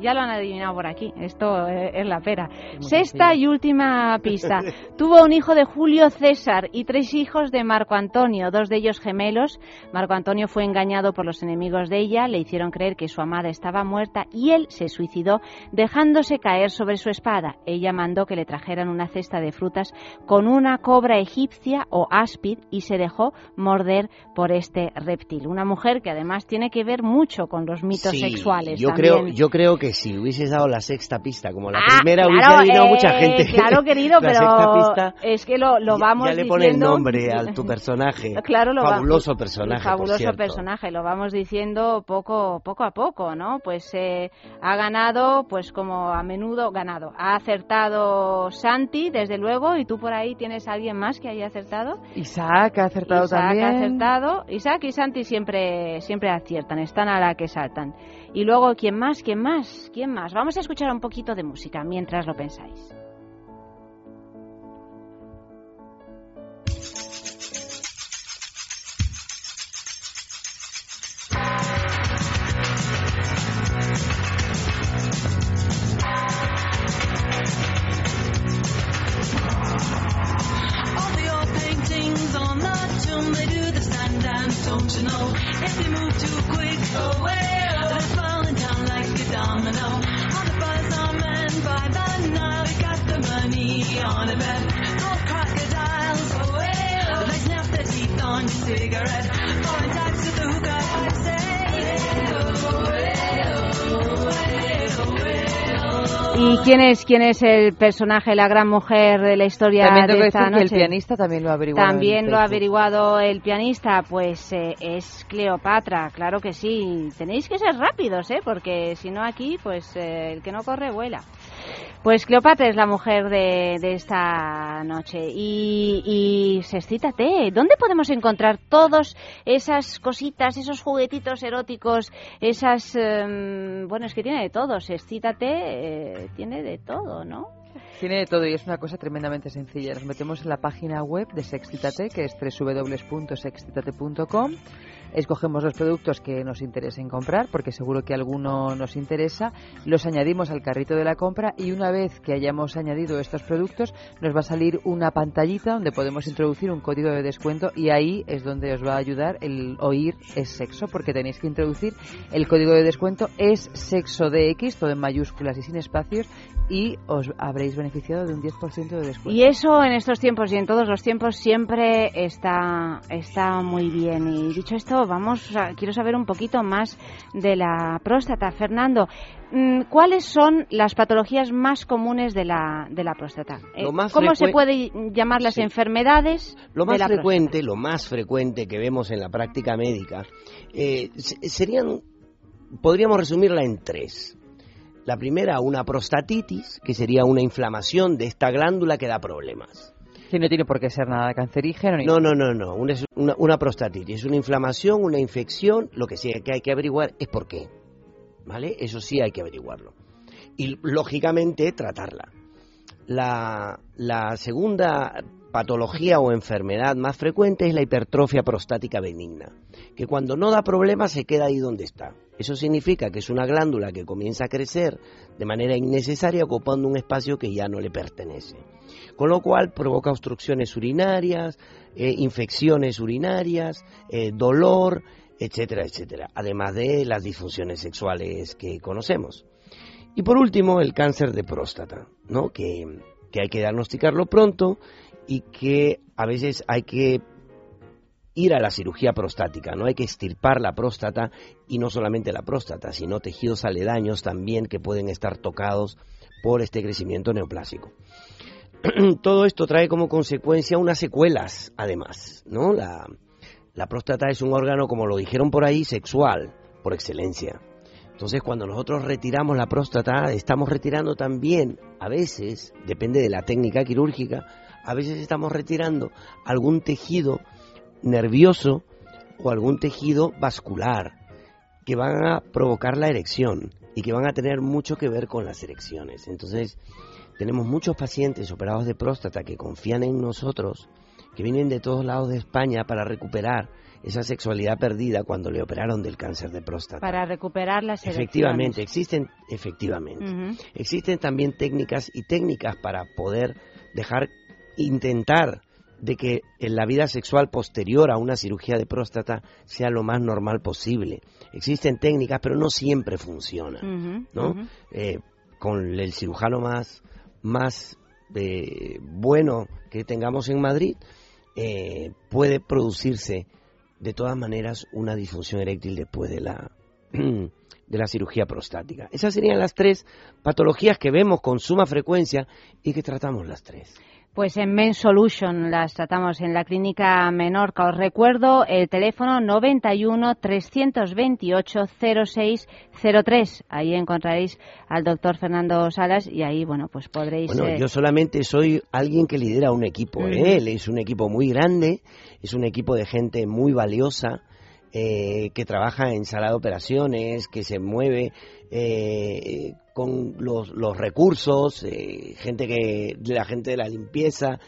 Ya lo han adivinado por aquí. Esto eh, es la pera. Sexta y última pista. Tuvo un hijo de Julio César y tres hijos de Marco Antonio, dos de ellos gemelos. Marco Antonio fue engañado por los enemigos de ella, le hicieron creer que su amada estaba muerta y él se suicidó dejándose caer sobre su espada. Ella mandó que le trajeran una cesta de frutas con una cobra egipcia o áspid y se dejó morder por este reptil. Una mujer que además tiene que ver mucho con los mitos Sí, sexuales. Yo también. creo, yo creo que si hubieses dado la sexta pista, como la Ah, primera, claro, hubiese adivinado eh, mucha gente. Claro, querido, La sexta pero pista, es que lo, lo ya- vamos ya le pone el diciendo- nombre a tu personaje. Claro, lo va- Fabuloso personaje, Fabuloso personaje, lo vamos diciendo poco, poco a poco, ¿no? Pues eh, ha ganado, pues como a menudo ganado. Ha acertado Santi, desde luego, y tú por ahí tienes a alguien más que haya acertado. Isaac ha acertado Isaac también. ha acertado. Isaac y Santi siempre, siempre aciertan, están a la que saltan. Y luego, ¿quién más? ¿Quién más? ¿Quién más? Vamos a escuchar un poquito de música mientras lo pensáis. Quién es, quién es el personaje, la gran mujer de la historia También de esta que el noche? pianista también lo ha averiguado. También lo ha averiguado el pianista, pues eh, es Cleopatra, claro que sí. Tenéis que ser rápidos, ¿eh? Porque si no aquí, pues eh, el que no corre vuela. Pues Cleopatra es la mujer de, de esta noche. Y, y sexcítate, ¿dónde podemos encontrar todas esas cositas, esos juguetitos eróticos, esas... em, bueno, es que tiene de todo, sexcítate, eh, tiene de todo, ¿no? Tiene de todo y es una cosa tremendamente sencilla. Nos metemos en la página web de Sexcitate, que es www.sexcitate.com escogemos los productos que nos interesen comprar, porque seguro que alguno nos interesa, los añadimos al carrito de la compra y una vez que hayamos añadido estos productos nos va a salir una pantallita donde podemos introducir un código de descuento y ahí es donde os va a ayudar el oír es sexo, porque tenéis que introducir el código de descuento es sexo de X, todo en mayúsculas y sin espacios, y os habréis beneficiado de un 10% de descuento. Y eso en estos tiempos y en todos los tiempos siempre está, está muy bien. Y dicho esto, vamos, a- quiero saber un poquito más de la próstata. Fernando, mm, ¿cuáles son las patologías más comunes de la, de la próstata? Eh, ¿Cómo se puede llamar las enfermedades Lo de más próstata? frecuente, lo más frecuente que vemos en la práctica médica, eh, se- serían, podríamos resumirla en tres. La primera, una prostatitis, que sería una inflamación de esta glándula que da problemas. Que no tiene por qué ser nada cancerígeno. Ni No, no, no, no. Una, una, una prostatitis es una inflamación, una infección. Lo que sí que hay que averiguar es por qué. ¿Vale? Eso sí hay que averiguarlo. Y lógicamente tratarla. La, la segunda patología o enfermedad más frecuente es la hipertrofia prostática benigna, que cuando no da problema se queda ahí donde está. Eso significa que es una glándula que comienza a crecer de manera innecesaria ocupando un espacio que ya no le pertenece. Con lo cual provoca obstrucciones urinarias, eh, infecciones urinarias, eh, dolor, etcétera, etcétera, además de las disfunciones sexuales que conocemos. Y por último, el cáncer de próstata, ¿no? que, que hay que diagnosticarlo pronto y que a veces hay que ir a la cirugía prostática, no hay que extirpar la próstata y no solamente la próstata, sino tejidos aledaños también que pueden estar tocados por este crecimiento neoplásico. Todo esto trae como consecuencia unas secuelas, además, ¿no? La, la próstata es un órgano, como lo dijeron por ahí, sexual, por excelencia. Entonces, cuando nosotros retiramos la próstata, estamos retirando también, a veces, depende de la técnica quirúrgica, a veces estamos retirando algún tejido nervioso o algún tejido vascular que van a provocar la erección y que van a tener mucho que ver con las erecciones. Entonces, tenemos muchos pacientes operados de próstata que confían en nosotros, que vienen de todos lados de España para recuperar esa sexualidad perdida cuando le operaron del cáncer de próstata. Para recuperar las Efectivamente, existen, efectivamente. Existen también técnicas y técnicas para poder dejar, intentar de que en la vida sexual posterior a una cirugía de próstata sea lo más normal posible. Existen técnicas, pero no siempre funcionan, ¿no? Eh, con el cirujano más, más eh, bueno que tengamos en Madrid, eh, puede producirse de todas maneras una disfunción eréctil después de la de la cirugía prostática. Esas serían las tres patologías que vemos con suma frecuencia y que tratamos las tres. Pues en Men Solution las tratamos en la clínica Menorca. Os recuerdo el teléfono 91 328 0603. Ahí encontraréis al doctor Fernando Salas y ahí, bueno, pues podréis... Bueno, eh, yo solamente soy alguien que lidera un equipo. ¿eh? Él es un equipo muy grande, es un equipo de gente muy valiosa, eh, que trabaja en sala de operaciones, que se mueve eh, con los, los recursos, eh, gente que, la gente de la limpieza.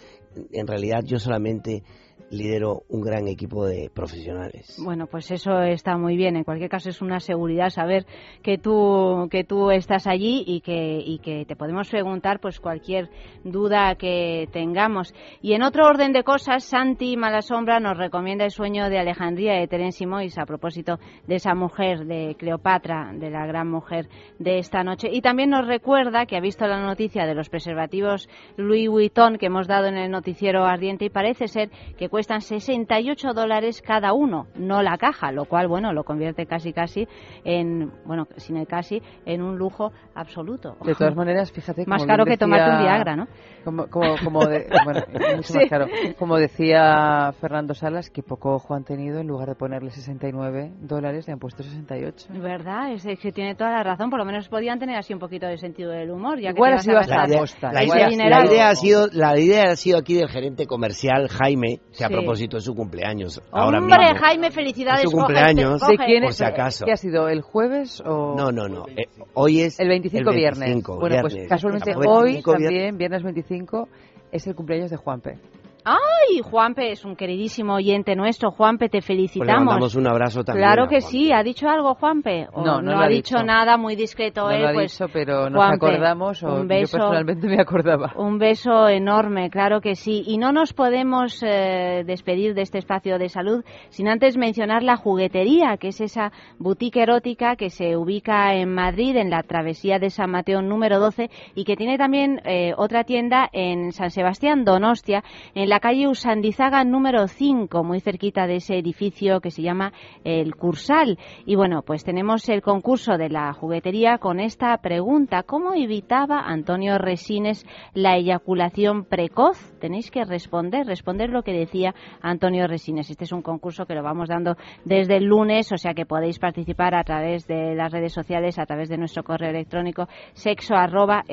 En realidad yo solamente lidero un gran equipo de profesionales. Bueno, pues eso está muy bien. En cualquier caso es una seguridad saber que tú que tú estás allí y que y que te podemos preguntar pues cualquier duda que tengamos. Y en otro orden de cosas, Santi Malasombra nos recomienda el sueño de Alejandría de Terence Simois a propósito de esa mujer de Cleopatra, de la gran mujer de esta noche. Y también nos recuerda que ha visto la noticia de los preservativos Louis Vuitton que hemos dado en el noticiero ardiente y parece ser que cuestan 68 dólares cada uno, no la caja, lo cual, bueno, lo convierte casi casi en, bueno, sin el casi, en un lujo absoluto. De todas maneras, fíjate Más caro que tomarte un Viagra, ¿no? Como, como, como de- bueno, mucho Sí. más caro. Como decía Fernando Salas, que poco ojo han tenido, en lugar de ponerle 69 dólares, le han puesto 68. ¿Verdad? Es que tiene toda la razón. Por lo menos podían tener así un poquito de sentido del humor. Ya que Igual te ha sido a hasta. La idea, dineral. la idea ha sido, la idea ha sido aquí del gerente comercial Jaime, que a Sí. propósito de su cumpleaños. ahora Hombre, mismo, Jaime, felicidades. Es su cumpleaños, coge. ¿De quién por es? si acaso. ¿Qué ha sido? ¿El jueves o...? No, no, no. eh, hoy es El 25, el viernes. 25, Bueno, pues viernes. casualmente El hoy 25 también, viernes. viernes 25, es el cumpleaños de Juanpe. Ay, Juanpe es un queridísimo oyente nuestro. Juanpe, te Pues le felicitamos. mandamos un abrazo también. Claro que sí. ¿Ha dicho algo, Juanpe? ¿O No, no lo ha dicho, dicho. nada, muy discreto No él. lo ha pues, dicho, pero nos Juanpe, acordamos, o un beso, yo personalmente me acordaba. Un beso enorme, claro que sí. Y no nos podemos eh, despedir de este espacio de salud sin antes mencionar la juguetería, que es esa boutique erótica que se ubica en Madrid, en la travesía de San Mateo número 12, y que tiene también eh, otra tienda en San Sebastián, Donostia, en la calle Usandizaga número 5, muy cerquita de ese edificio que se llama el Cursal. Y bueno, pues tenemos el concurso de la juguetería con esta pregunta. ¿Cómo evitaba Antonio Resines la eyaculación precoz? Tenéis que responder, responder lo que decía Antonio Resines. Este es un concurso que lo vamos dando desde el lunes, o sea que podéis participar a través de las redes sociales, a través de nuestro correo electrónico sexo arroba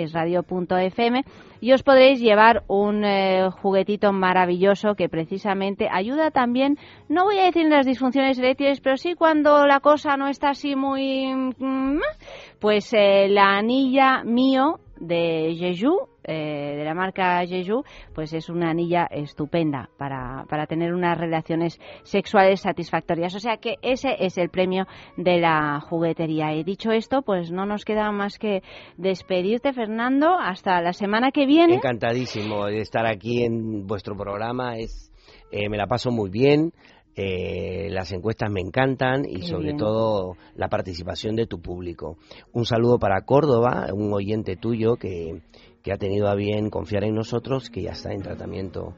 punto fm y os podréis llevar un eh, juguetito maravilloso que precisamente ayuda también, no voy a decir las disfunciones eréctiles, pero sí cuando la cosa no está así muy... mm, pues eh, la anilla mío de Jeju, eh, de la marca Jeju, pues es una anilla estupenda para, para tener unas relaciones sexuales satisfactorias. O sea que ese es el premio de la juguetería. Y dicho esto, pues no nos queda más que despedirte, Fernando, hasta la semana que viene. Encantadísimo de estar aquí en vuestro programa. Es, eh, me la paso muy bien. eh, las encuestas me encantan y Qué sobre bien. todo la participación de tu público. Un saludo para Córdoba, un oyente tuyo que, que ha tenido a bien confiar en nosotros, que ya está en tratamiento.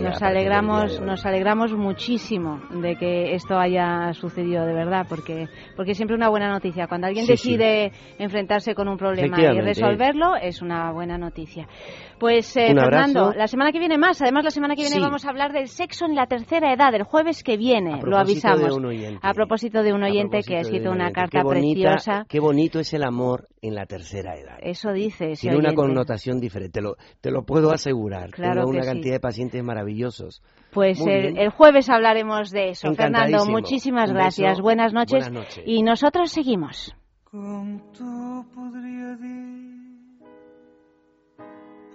Nos alegramos, nos alegramos muchísimo de que esto haya sucedido de verdad, porque porque siempre una buena noticia. Cuando alguien Sí, sí. decide enfrentarse con un problema y resolverlo, es una buena noticia. Pues eh, Fernando, la semana que viene más. Además, la semana que viene Sí. vamos a hablar del sexo en la tercera edad, el jueves que viene. Lo avisamos. A propósito de un oyente que ha escrito un una carta Qué bonita- preciosa. Qué bonito es el amor en la tercera edad. Eso dice ese Tiene una connotación diferente, te lo, te lo puedo asegurar. Claro Tengo una cantidad de pacientes maravillosos. Pues Muy el, el jueves hablaremos de eso. Fernando, muchísimas Un gracias. beso. Buenas noches. Buenas noches. Y nosotros seguimos. Com tu podria dir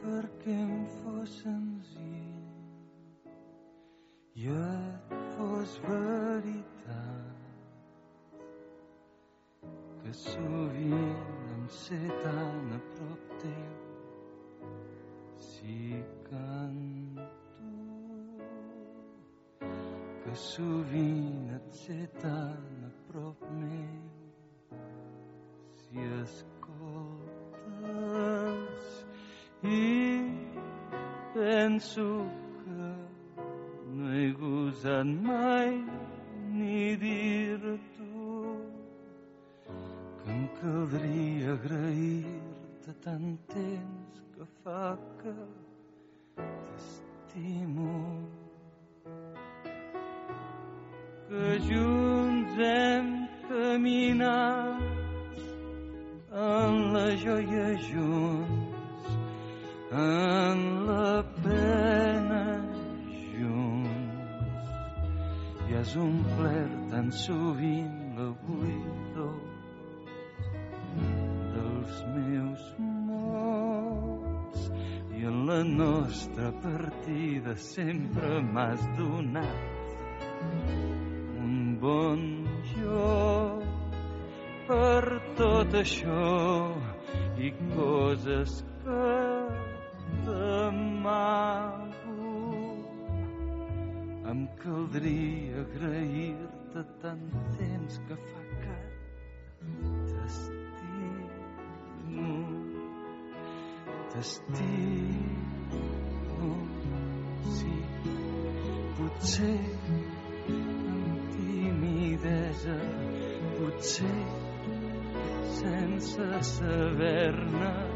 perquè em fos senzill i et fos veritat que sovint em sé tan a prop teu si canto sovint et sé tan a prop meu. Si escoltes i penso que no he gosat mai ni dir-t'ho que em caldria agrair-te tant temps que fa que t'estimo que junts hem caminat en la joia junts, en la pena junts. I has omplert tan sovint la buidor dels meus mots i en la nostra partida sempre m'has donat bon joc per tot això i coses que t'amago. Em caldria agrair-te tant temps que fa que t'estimo. T'estimo, sí, potser Sì, senza saverna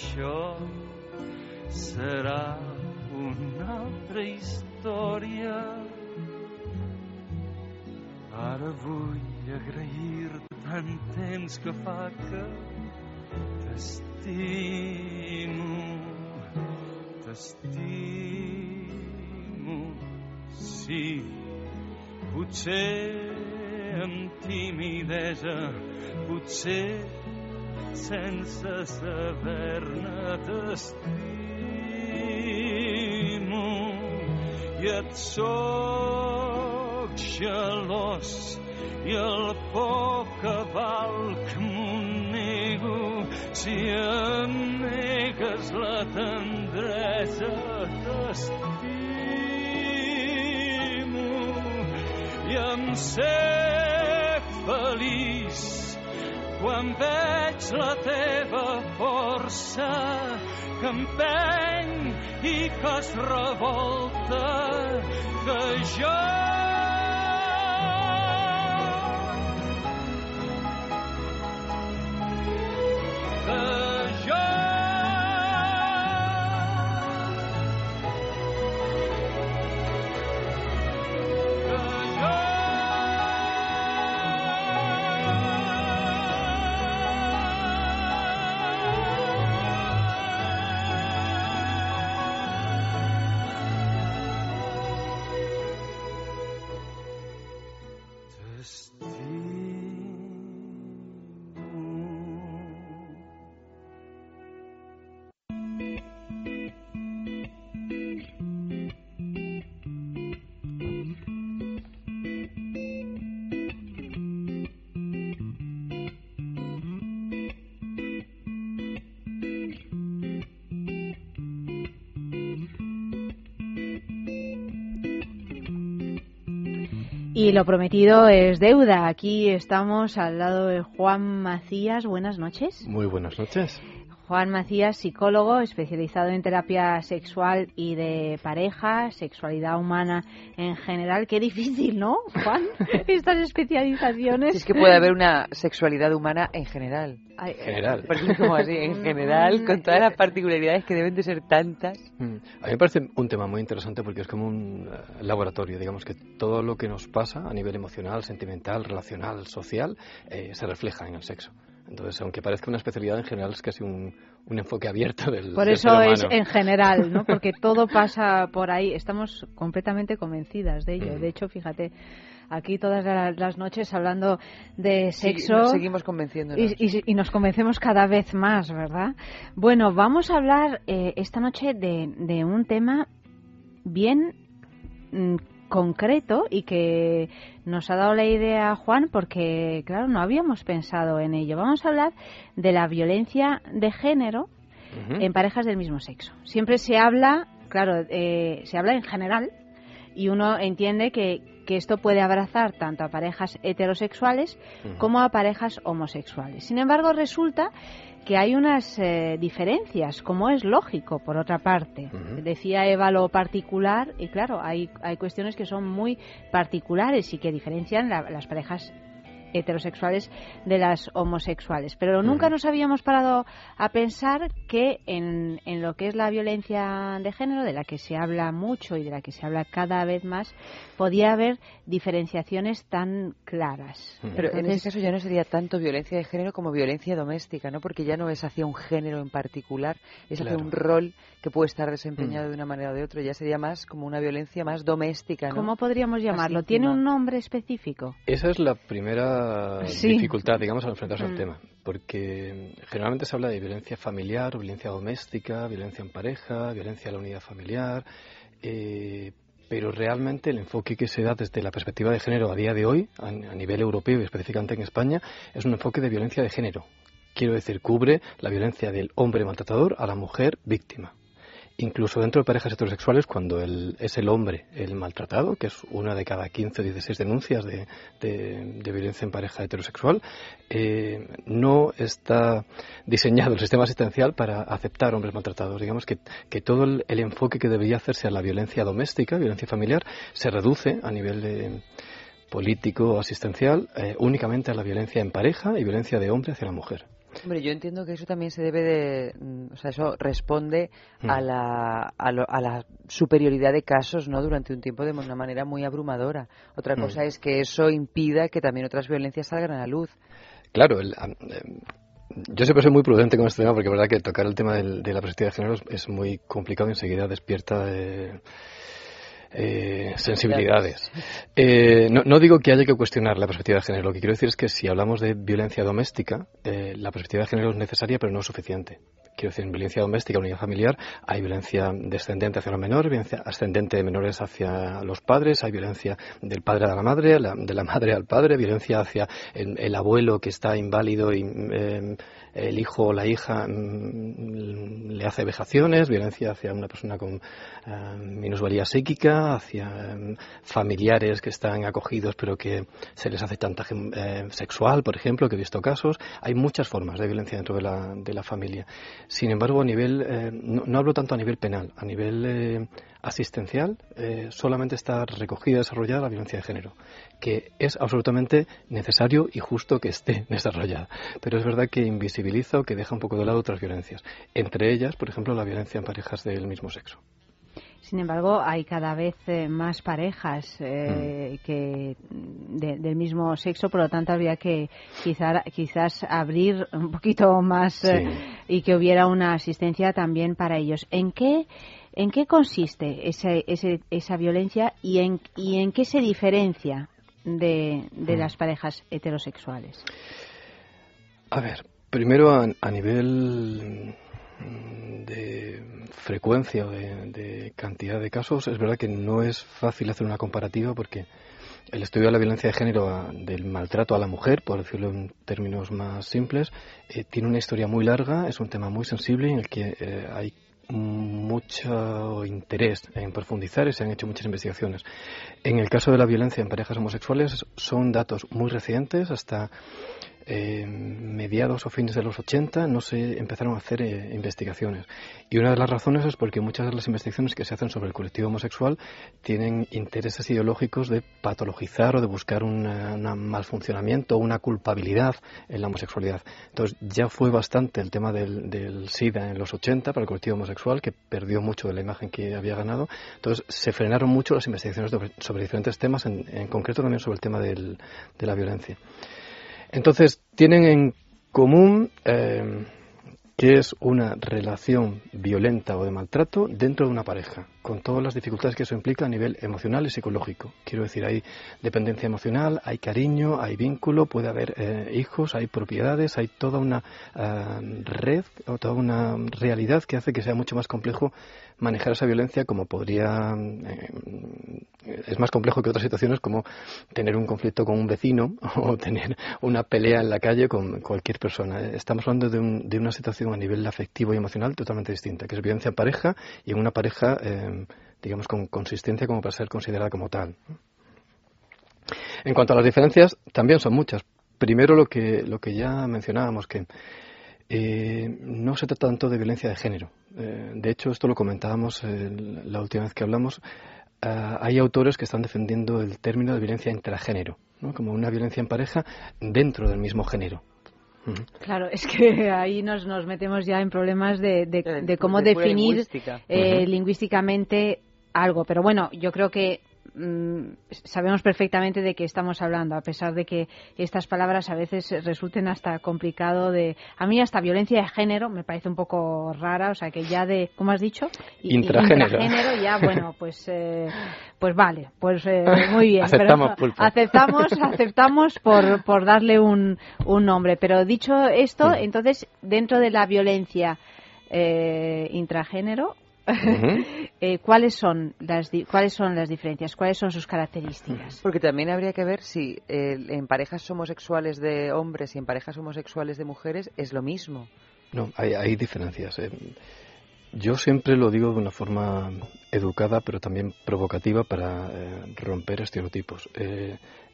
això serà una altra història. Ara vull agrair-te tant temps que fa que t'estimo, t'estimo, sí, potser amb timidesa, potser sense saber-ne t'estimo i et soc gelós i el poc que valc m'ho nego si em negues la tendresa t'estimo i em sé feliç quan veig la teva força que empeny i que es revolta que jo Y lo prometido es deuda. Aquí estamos al lado de Juan Macías. Buenas noches. Muy buenas noches. Juan Macías, psicólogo especializado en terapia sexual y de pareja, sexualidad humana en general. Qué difícil, ¿no, Juan? Estas especializaciones. Es que puede haber una sexualidad humana en general. Ay, General. Porque como así, en general, con todas las particularidades que deben de ser tantas. Mm. A mí me parece un tema muy interesante porque es como un eh, laboratorio, digamos que todo lo que nos pasa a nivel emocional, sentimental, relacional, social, eh, se refleja en el sexo. Entonces, aunque parezca una especialidad en general, es casi un, un enfoque abierto del, Por del eso ser es en general, ¿no? Porque todo pasa por ahí. Estamos completamente convencidas de ello. Mm. De hecho, fíjate, aquí todas la- las noches hablando de Sí, sexo. nos seguimos convenciéndonos. Y, y- y nos convencemos cada vez más, ¿verdad? Bueno, vamos a hablar eh, esta noche de, de un tema bien mm, concreto y que nos ha dado la idea Juan porque, claro, no habíamos pensado en ello. Vamos a hablar de la violencia de género en parejas del mismo sexo. Siempre se habla, claro, eh, se habla en general y uno entiende que, que esto puede abrazar tanto a parejas heterosexuales como a parejas homosexuales. Sin embargo, resulta que hay unas eh, diferencias, como es lógico, por otra parte. Decía Eva lo particular, y claro, hay, hay cuestiones que son muy particulares y que diferencian la- las parejas heterosexuales de las homosexuales. Pero nunca nos habíamos parado a pensar que en, en lo que es la violencia de género, de la que se habla mucho y de la que se habla cada vez más, podía haber diferenciaciones tan claras. Pero en ese caso ya no sería tanto violencia de género como violencia doméstica, ¿no? Porque ya no es hacia un género en particular, es hacia un rol que puede estar desempeñado de una manera o de otra. Ya sería más como una violencia más doméstica, ¿no? ¿Cómo podríamos llamarlo? ¿Tiene un nombre específico? Esa es la primera Sí. dificultad, digamos, al enfrentarse Mm. al tema, porque generalmente se habla de violencia familiar, violencia doméstica, violencia en pareja, violencia a la unidad familiar, eh, pero realmente el enfoque que se da desde la perspectiva de género a día de hoy, a, a nivel europeo y específicamente en España, es un enfoque de violencia de género. Quiero decir, cubre la violencia del hombre maltratador a la mujer víctima incluso dentro de parejas heterosexuales, cuando el- es el hombre el maltratado, que es una de cada 15 o 16 denuncias de, violencia en pareja heterosexual, eh, no está diseñado el sistema asistencial para aceptar hombres maltratados. Digamos que, todo el, enfoque que debería hacerse a la violencia doméstica, violencia familiar, se reduce a nivel de político asistencial eh, únicamente a la violencia en pareja y violencia de hombre hacia la mujer. Hombre, yo entiendo que eso también se debe de, mm, o sea, eso responde a Mm. la, a, lo- a la superioridad de casos, ¿no? Durante un tiempo de una manera muy abrumadora. Otra Mm. cosa es que eso impida que también otras violencias salgan a la luz. Claro, el, em, yo siempre soy muy prudente con este tema porque es verdad que tocar el tema del- de la perspectiva de género es, es muy complicado y enseguida despierta eh, eh, sensibilidades. Eh, no, no digo que haya que cuestionar la perspectiva de género, lo que quiero decir es que si hablamos de violencia doméstica, eh, la perspectiva de género es necesaria pero no es suficiente. Quiero decir, en violencia doméstica, unidad familiar, hay violencia descendente hacia los menores, violencia ascendente de menores hacia los padres, hay violencia del padre a la madre, la- de la madre al padre, violencia hacia el, el abuelo que está inválido y eh, el hijo o la hija mm, le hace vejaciones, violencia hacia una persona con eh, minusvalía psíquica, hacia familiares que están acogidos pero que se les hace chantaje eh, sexual, por ejemplo, que he visto casos. Hay muchas formas de violencia dentro de la, de la familia. Sin embargo, a nivel, eh, no, hablo tanto a nivel penal, a nivel eh, asistencial, eh, solamente está recogida y desarrollada la violencia de género, que es absolutamente necesario y justo que esté desarrollada. Pero es verdad que invisibiliza o que deja un poco de lado otras violencias, entre ellas, por ejemplo, la violencia en parejas del mismo sexo. Sin embargo, hay cada vez eh, más parejas eh, Mm. que de- del mismo sexo, por lo tanto habría que quizá- quizás abrir un poquito más eh, y que hubiera una asistencia también para ellos. ¿En qué en qué consiste ese- ese- esa violencia y en y en qué se diferencia de, de Mm. las parejas heterosexuales? A ver, primero a, a nivel mm, de frecuencia de, de cantidad de casos, es verdad que no es fácil hacer una comparativa porque el estudio de la violencia de género, a- del maltrato a la mujer, por decirlo en términos más simples, eh, tiene una historia muy larga, es un tema muy sensible en el que eh, hay mucho interés en profundizar y se han hecho muchas investigaciones. En el caso de la violencia en parejas homosexuales son datos muy recientes, hasta eh, mediados o fines de los 80 no se empezaron a hacer eh, investigaciones. Y una de las razones es porque muchas de las investigaciones que se hacen sobre el colectivo homosexual tienen intereses ideológicos de patologizar o de buscar un mal funcionamiento o una culpabilidad en la homosexualidad. Entonces ya fue bastante el tema del, SIDA en los 80 para el colectivo homosexual, que perdió mucho de la imagen que había ganado. Entonces se frenaron mucho las investigaciones sobre, sobre diferentes temas, en, en concreto también sobre el tema del- de la violencia. Entonces, tienen en común eh, que es una relación violenta o de maltrato dentro de una pareja, con todas las dificultades que eso implica a nivel emocional y psicológico. Quiero decir, hay dependencia emocional, hay cariño, hay vínculo, puede haber eh, hijos, hay propiedades, hay toda una eh, red o toda una realidad que hace que sea mucho más complejo manejar esa violencia como podría eh, es más complejo que otras situaciones como tener un conflicto con un vecino o tener una pelea en la calle con cualquier persona. Estamos hablando de, un- de una situación a nivel afectivo y emocional totalmente distinta, que es violencia en pareja y en una pareja, eh, digamos, con consistencia como para ser considerada como tal. En cuanto a las diferencias, también son muchas. Primero lo que, lo que ya mencionábamos, que eh, no se trata tanto de violencia de género. Eh, de hecho, esto lo comentábamos eh, la última vez que hablamos. Ah, hay autores que están defendiendo el término de violencia intragénero. ¿no? como una violencia en pareja dentro del mismo género. Claro, es que ahí nos, nos metemos ya en problemas de, de- de cómo de definir lingüística. eh, lingüísticamente algo. Pero bueno, yo creo que mm, sabemos perfectamente de qué estamos hablando, a pesar de que estas palabras a veces resulten hasta complicado de... A mí hasta violencia de género me parece un poco rara, o sea que ya de... ¿Cómo has dicho? Intragénero. intragénero, ya, bueno, pues... eh, pues vale, pues eh, muy bien. Aceptamos, pero aceptamos, aceptamos por, por darle un, un nombre. Pero dicho esto, entonces, dentro de la violencia eh, intragénero, eh, ¿cuáles, son las, di- ¿cuáles son las diferencias? ¿Cuáles son sus características? Porque también habría que ver si eh, en parejas homosexuales de hombres y en parejas homosexuales de mujeres es lo mismo. No, hay, hay diferencias. eh. Yo siempre lo digo de una forma educada, pero también provocativa para eh, romper estereotipos.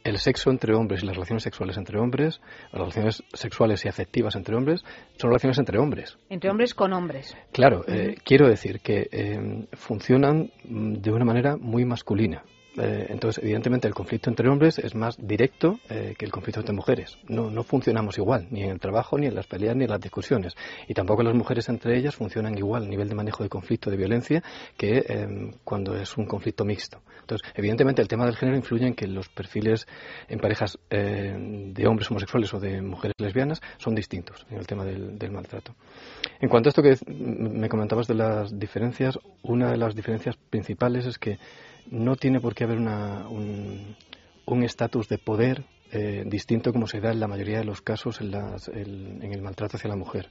El sexo entre hombres y las relaciones sexuales entre hombres, las relaciones sexuales y afectivas entre hombres, son relaciones entre hombres. Entre hombres con hombres. Claro, eh, quiero decir que eh, funcionan mm, de una manera muy masculina. Eh, entonces, evidentemente, el conflicto entre hombres es más directo eh, que el conflicto entre mujeres. No, no funcionamos igual, ni en el trabajo, ni en las peleas, ni en las discusiones. Y tampoco las mujeres entre ellas funcionan igual a nivel de manejo de conflicto, de violencia, que eh, cuando es un conflicto mixto. Entonces, evidentemente, el tema del género influye en que los perfiles en parejas eh, de hombres homosexuales o de mujeres lesbianas son distintos en el tema del, del maltrato. En cuanto a esto que m- me comentabas de las diferencias, una de las diferencias principales es que no tiene por qué haber una- un un estatus de poder eh, distinto como se da en la mayoría de los casos en, las- el, en el maltrato hacia la mujer.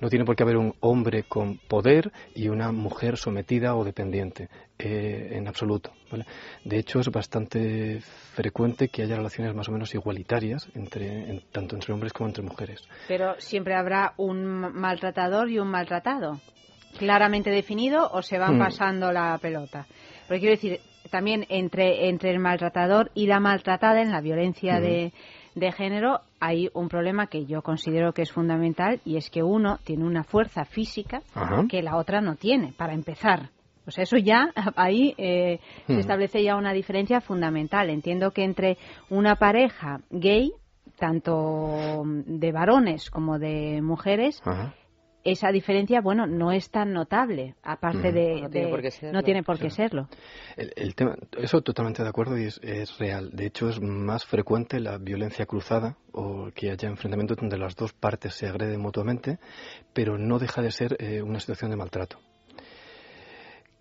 No tiene por qué haber un hombre con poder y una mujer sometida o dependiente, eh, en absoluto. ¿vale? De hecho, es bastante frecuente que haya relaciones más o menos igualitarias entre, en- tanto entre hombres como entre mujeres. Pero siempre habrá un ma- maltratador y un maltratado. ¿Claramente definido o se van Hmm. pasando la pelota? Porque quiero decir, también entre, entre el maltratador y la maltratada en la violencia de, de género hay un problema que yo considero que es fundamental y es que uno tiene una fuerza física Ajá. que la otra no tiene, para empezar. O sea, eso ya ahí eh, se Hmm. establece ya una diferencia fundamental. Entiendo que entre una pareja gay, tanto de varones como de mujeres, Ajá. Esa diferencia, bueno, no es tan notable, aparte Ujú. de... No tiene de- por qué serlo. no tiene por qué Sí. serlo. El, el tema, eso totalmente de acuerdo y es, es real. De hecho, es más frecuente la violencia cruzada o que haya enfrentamientos donde las dos partes se agreden mutuamente, pero no deja de ser eh, una situación de maltrato.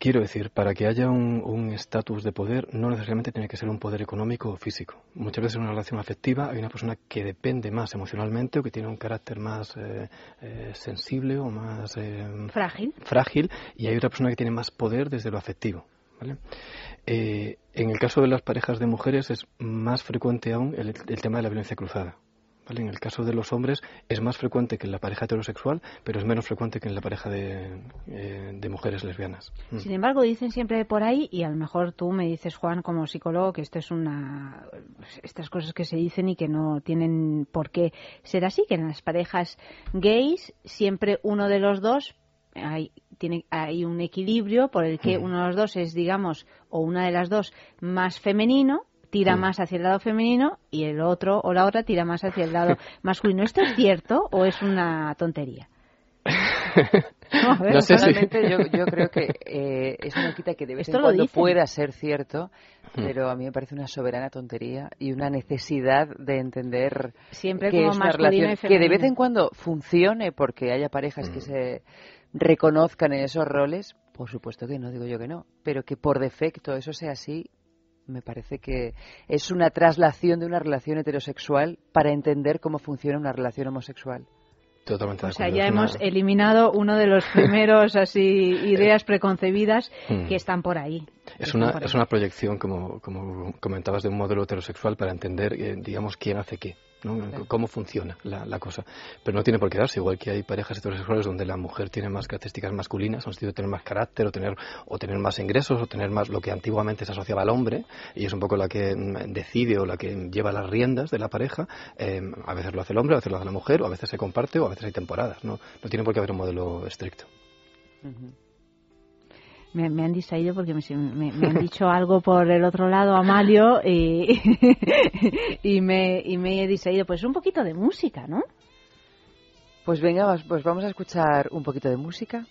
Quiero decir, para que haya un estatus de poder, no necesariamente tiene que ser un poder económico o físico. Muchas veces en una relación afectiva hay una persona que depende más emocionalmente o que tiene un carácter más eh, eh, sensible o más eh, Frágil. frágil y hay otra persona que tiene más poder desde lo afectivo. ¿vale? En el caso de las parejas de mujeres es más frecuente aún el, el tema de la violencia cruzada. ¿Vale? En el caso de los hombres es más frecuente que en la pareja heterosexual, pero es menos frecuente que en la pareja de, eh, de mujeres lesbianas. Mm. Sin embargo, dicen siempre por ahí, y a lo mejor tú me dices, Juan, como psicólogo, que esto es una. estas cosas que se dicen y que no tienen por qué ser así, que en las parejas gays siempre uno de los dos. Hay, tiene, hay un equilibrio por el que uno de los dos es, digamos, o una de las dos más femenino, tira Mm. más hacia el lado femenino y el otro o la otra tira más hacia el lado masculino. ¿Esto es cierto o es una tontería? No, ver, No sé si- yo, yo creo que eh, eso no quita que de vez Esto en cuando pueda ser cierto, Hmm. pero a mí me parece una soberana tontería y una necesidad de entender Siempre que como es una relación que de vez en cuando funcione porque haya parejas Hmm. que se reconozcan en esos roles, por supuesto que no, digo yo que no, pero que por defecto eso sea así, me parece que es una traslación de una relación heterosexual para entender cómo funciona una relación homosexual. Totalmente O sea, ya hemos eliminado uno de los primeros así ideas preconcebidas Mm. que están por ahí. Es una, es una proyección, como, como comentabas, de un modelo heterosexual para entender, eh, digamos, quién hace qué, ¿no? Claro. cómo funciona la, la cosa. Pero no tiene por qué darse, igual que hay parejas heterosexuales donde la mujer tiene más características masculinas, en sentido de tener más carácter, o tener, o tener más ingresos, o tener más lo que antiguamente se asociaba al hombre, y es un poco la que mm, decide o la que lleva las riendas de la pareja. eh, a veces lo hace el hombre, a veces lo hace la mujer, o a veces se comparte, o a veces hay temporadas. No, no tiene por qué haber un modelo estricto. Me, me han distraído porque me, me- me han dicho algo por el otro lado, Amalio, y, y, me, y me he distraído. Pues un poquito de música, ¿no? Pues venga, pues vamos a escuchar un poquito de música.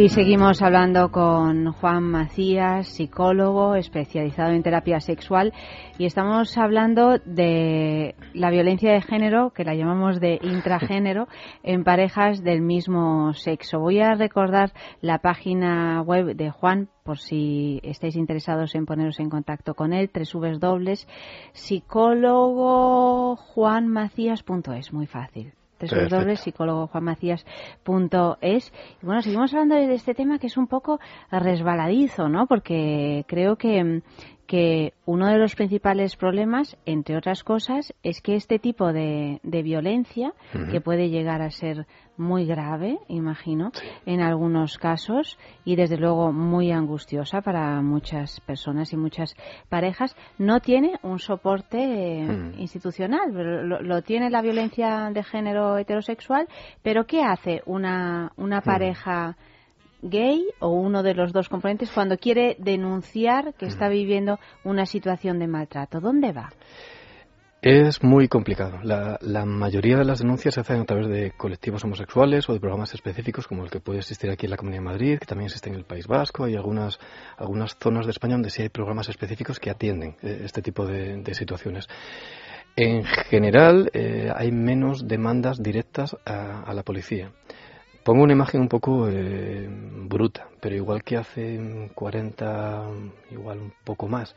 Y seguimos hablando con Juan Macías, psicólogo especializado en terapia sexual, y estamos hablando de la violencia de género, que la llamamos de intragénero, en parejas del mismo sexo. Voy a recordar la página web de Juan por si estáis interesados en poneros en contacto con él, www.psicólogojuanmacías.es, muy fácil. www.psicólogojuanmacías.es. Y bueno, seguimos hablando de este tema que es un poco resbaladizo, ¿no? Porque creo que, que uno de los principales problemas, entre otras cosas, es que este tipo de, de violencia, que puede llegar a ser muy grave, imagino, en algunos casos, y desde luego muy angustiosa para muchas personas y muchas parejas, no tiene un soporte eh, institucional. Lo, lo tiene la violencia de género heterosexual, pero ¿qué hace una, una pareja gay o uno de los dos componentes cuando quiere denunciar que está viviendo una situación de maltrato? ¿Dónde va? Es muy complicado. La, la mayoría de las denuncias se hacen a través de colectivos homosexuales o de programas específicos como el que puede existir aquí en la Comunidad de Madrid, que también existe en el País Vasco. Hay algunas, algunas zonas de España donde sí hay programas específicos que atienden eh, este tipo de, de situaciones. En general, eh, hay menos demandas directas a, a la policía. Pongo una imagen un poco eh, bruta, pero igual que hace 40, igual un poco más,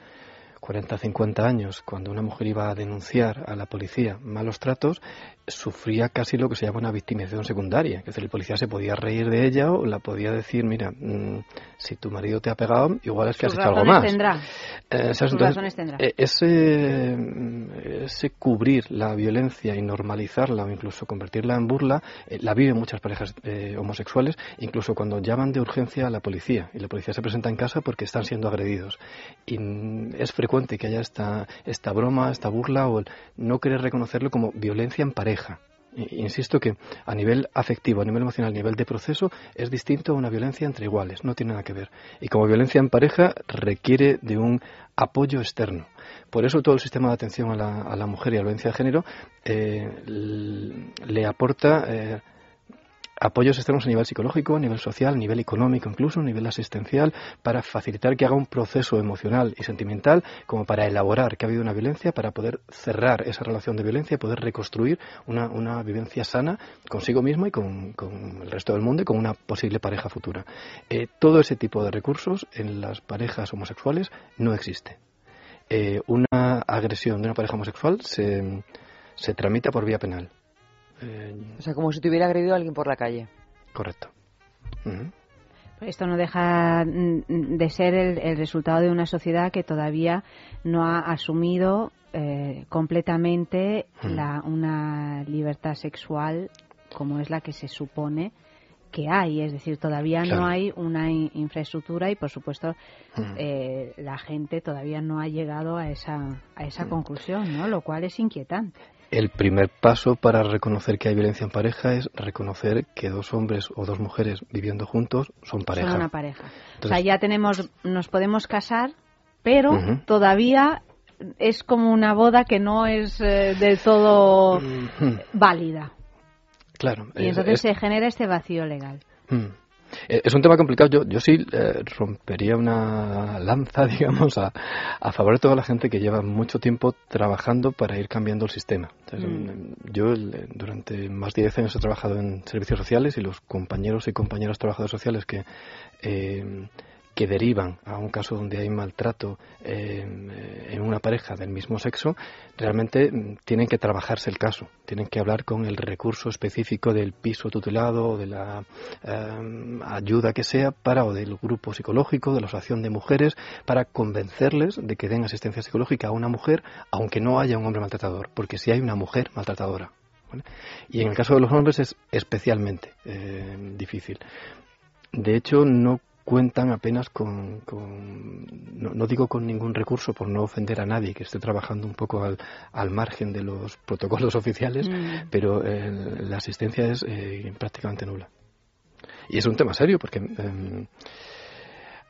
40, 50 años, cuando una mujer iba a denunciar a la policía malos tratos, sufría casi lo que se llama una victimización secundaria. Es decir, el policía se podía reír de ella o la podía decir, mira, mm, si tu marido te ha pegado, igual es que has Sus hecho algo más. tendrá. Eh, tendrá. eh, ese, mm, ese cubrir la violencia y normalizarla o incluso convertirla en burla, eh, la viven muchas parejas eh, homosexuales, incluso cuando llaman de urgencia a la policía y la policía se presenta en casa porque están siendo agredidos. Y mm, es frecuente que haya esta, esta broma, esta burla o el no querer reconocerlo como violencia en pareja. I- Insisto que a nivel afectivo, a nivel emocional, a nivel de proceso, es distinto a una violencia entre iguales, no tiene nada que ver. Y como violencia en pareja requiere de un apoyo externo. Por eso todo el sistema de atención a la, mujer y a la violencia de género eh, le aporta eh, apoyos externos a nivel psicológico, a nivel social, a nivel económico incluso, a nivel asistencial, para facilitar que haga un proceso emocional y sentimental como para elaborar que ha habido una violencia, para poder cerrar esa relación de violencia y poder reconstruir una, una vivencia sana consigo mismo y con, con el resto del mundo y con una posible pareja futura. Eh, todo ese tipo de recursos en las parejas homosexuales no existe. Eh, una agresión de una pareja homosexual se, se tramita por vía penal. Eh, O sea, como si te hubiera agredido a alguien por la calle. correcto. Ujú. Esto no deja mm, de ser el, el resultado de una sociedad que todavía no ha asumido eh, completamente la, una libertad sexual como es la que se supone que hay. Es decir, todavía Claro. no hay una in- infraestructura y, por supuesto, eh, la gente todavía no ha llegado a esa, a esa conclusión, ¿no? Lo cual es inquietante. El primer paso para reconocer que hay violencia en pareja es reconocer que dos hombres o dos mujeres viviendo juntos son pareja. Son una pareja. o sea, ya tenemos, nos podemos casar, pero todavía es como una boda que no es eh, del todo válida. Claro. Y es- entonces es- se genera este vacío legal. Mm. Es un tema complicado. Yo, yo sí eh, rompería una lanza, digamos, a, a favor de toda la gente que lleva mucho tiempo trabajando para ir cambiando el sistema. Entonces, Mm. mm, Yo el- durante más de 10 años he trabajado en servicios sociales y los compañeros y compañeras trabajadores sociales que, eh, que derivan a un caso donde hay maltrato eh, en una pareja del mismo sexo, realmente mm, tienen que trabajarse el caso, tienen que hablar con el recurso específico del piso tutelado o de la eh, ayuda que sea para o del grupo psicológico, de la asociación de mujeres, para convencerles de que den asistencia psicológica a una mujer, aunque no haya un hombre maltratador, porque si hay una mujer maltratadora. Y en el caso de los hombres es especialmente eh, difícil. De hecho, no cuentan apenas con, con- no, no digo con ningún recurso por no ofender a nadie que esté trabajando un poco al, al margen de los protocolos oficiales, Mm. pero eh, la asistencia es eh, prácticamente nula. Y es un tema serio porque em,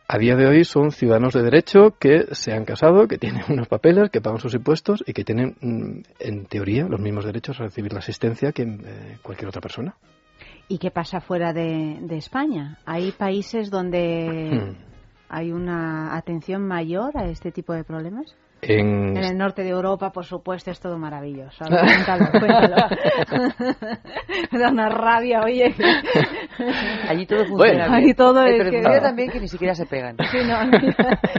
a día de hoy son ciudadanos de derecho que se han casado, que tienen unos papeles, que pagan sus impuestos y que tienen, mm, en teoría, los mismos derechos a recibir la asistencia que eh, cualquier otra persona. ¿Y qué pasa fuera de, de España? ¿Hay países donde Hmm. hay una atención mayor a este tipo de problemas? En, En el norte de Europa, por supuesto, es todo maravilloso. Ver, cuéntalo, cuéntalo. Me da una rabia, oye. Allí todo funciona Bueno, ahí todo es pero que- funciona también que ni siquiera se pegan. Sí, no,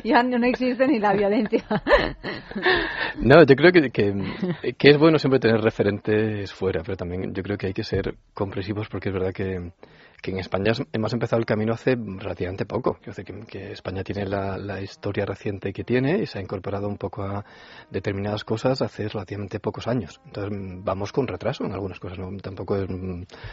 ya no existe ni la violencia. No, yo creo que, que, que es bueno siempre tener referentes fuera, pero también yo creo que hay que ser comprensivos porque es verdad que, que en España hemos empezado el camino hace relativamente poco. Que, España tiene la, historia reciente que tiene y se ha incorporado un poco a determinadas cosas hace relativamente pocos años. Entonces vamos con retraso en algunas cosas, ¿no? tampoco es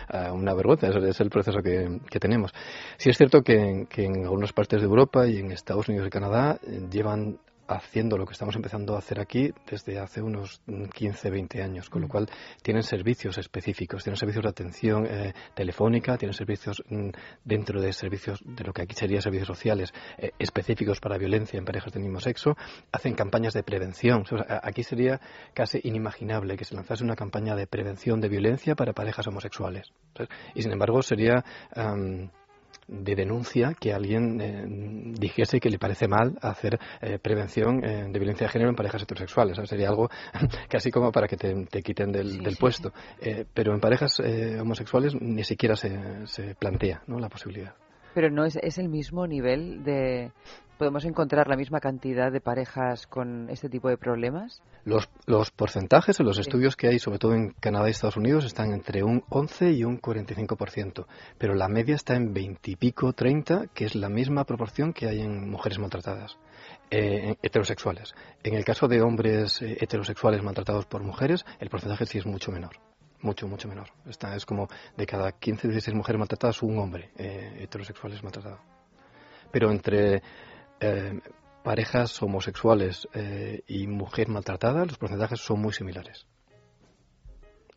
ah, una vergüenza, es, el proceso que, tenemos. Sí es cierto que, que en algunas partes de Europa y en Estados Unidos y Canadá eh, llevan haciendo lo que estamos empezando a hacer aquí desde hace unos mm, 15, 20 años, con lo Mm. cual tienen servicios específicos, tienen servicios de atención eh, telefónica, tienen servicios mm, dentro de servicios de lo que aquí sería servicios sociales eh, específicos para violencia en parejas del mismo sexo, hacen campañas de prevención. O sea, a- aquí sería casi inimaginable que se lanzase una campaña de prevención de violencia para parejas homosexuales. Y sin embargo sería de denuncia que alguien eh, dijese que le parece mal hacer eh, prevención eh, de violencia de género en parejas heterosexuales. ¿sabes? Sería algo casi como para que te, te quiten del, del puesto. Eh, pero en parejas eh, homosexuales ni siquiera se, se plantea ¿no? la posibilidad. Pero no es, es el mismo nivel de... ¿Podemos encontrar la misma cantidad de parejas con este tipo de problemas? Los, los porcentajes en los estudios que hay, sobre todo en Canadá y Estados Unidos, están entre un 11 y un 45%, pero la media está en 20 y pico, 30, que es la misma proporción que hay en mujeres maltratadas. eh, heterosexuales. En el caso de hombres eh, heterosexuales maltratados por mujeres, el porcentaje sí es mucho menor. Mucho, mucho menor. Esta es como de cada 15, 16 mujeres maltratadas, un hombre eh, heterosexual es maltratado. Pero entre eh, parejas homosexuales eh, y mujer maltratada, los porcentajes son muy similares.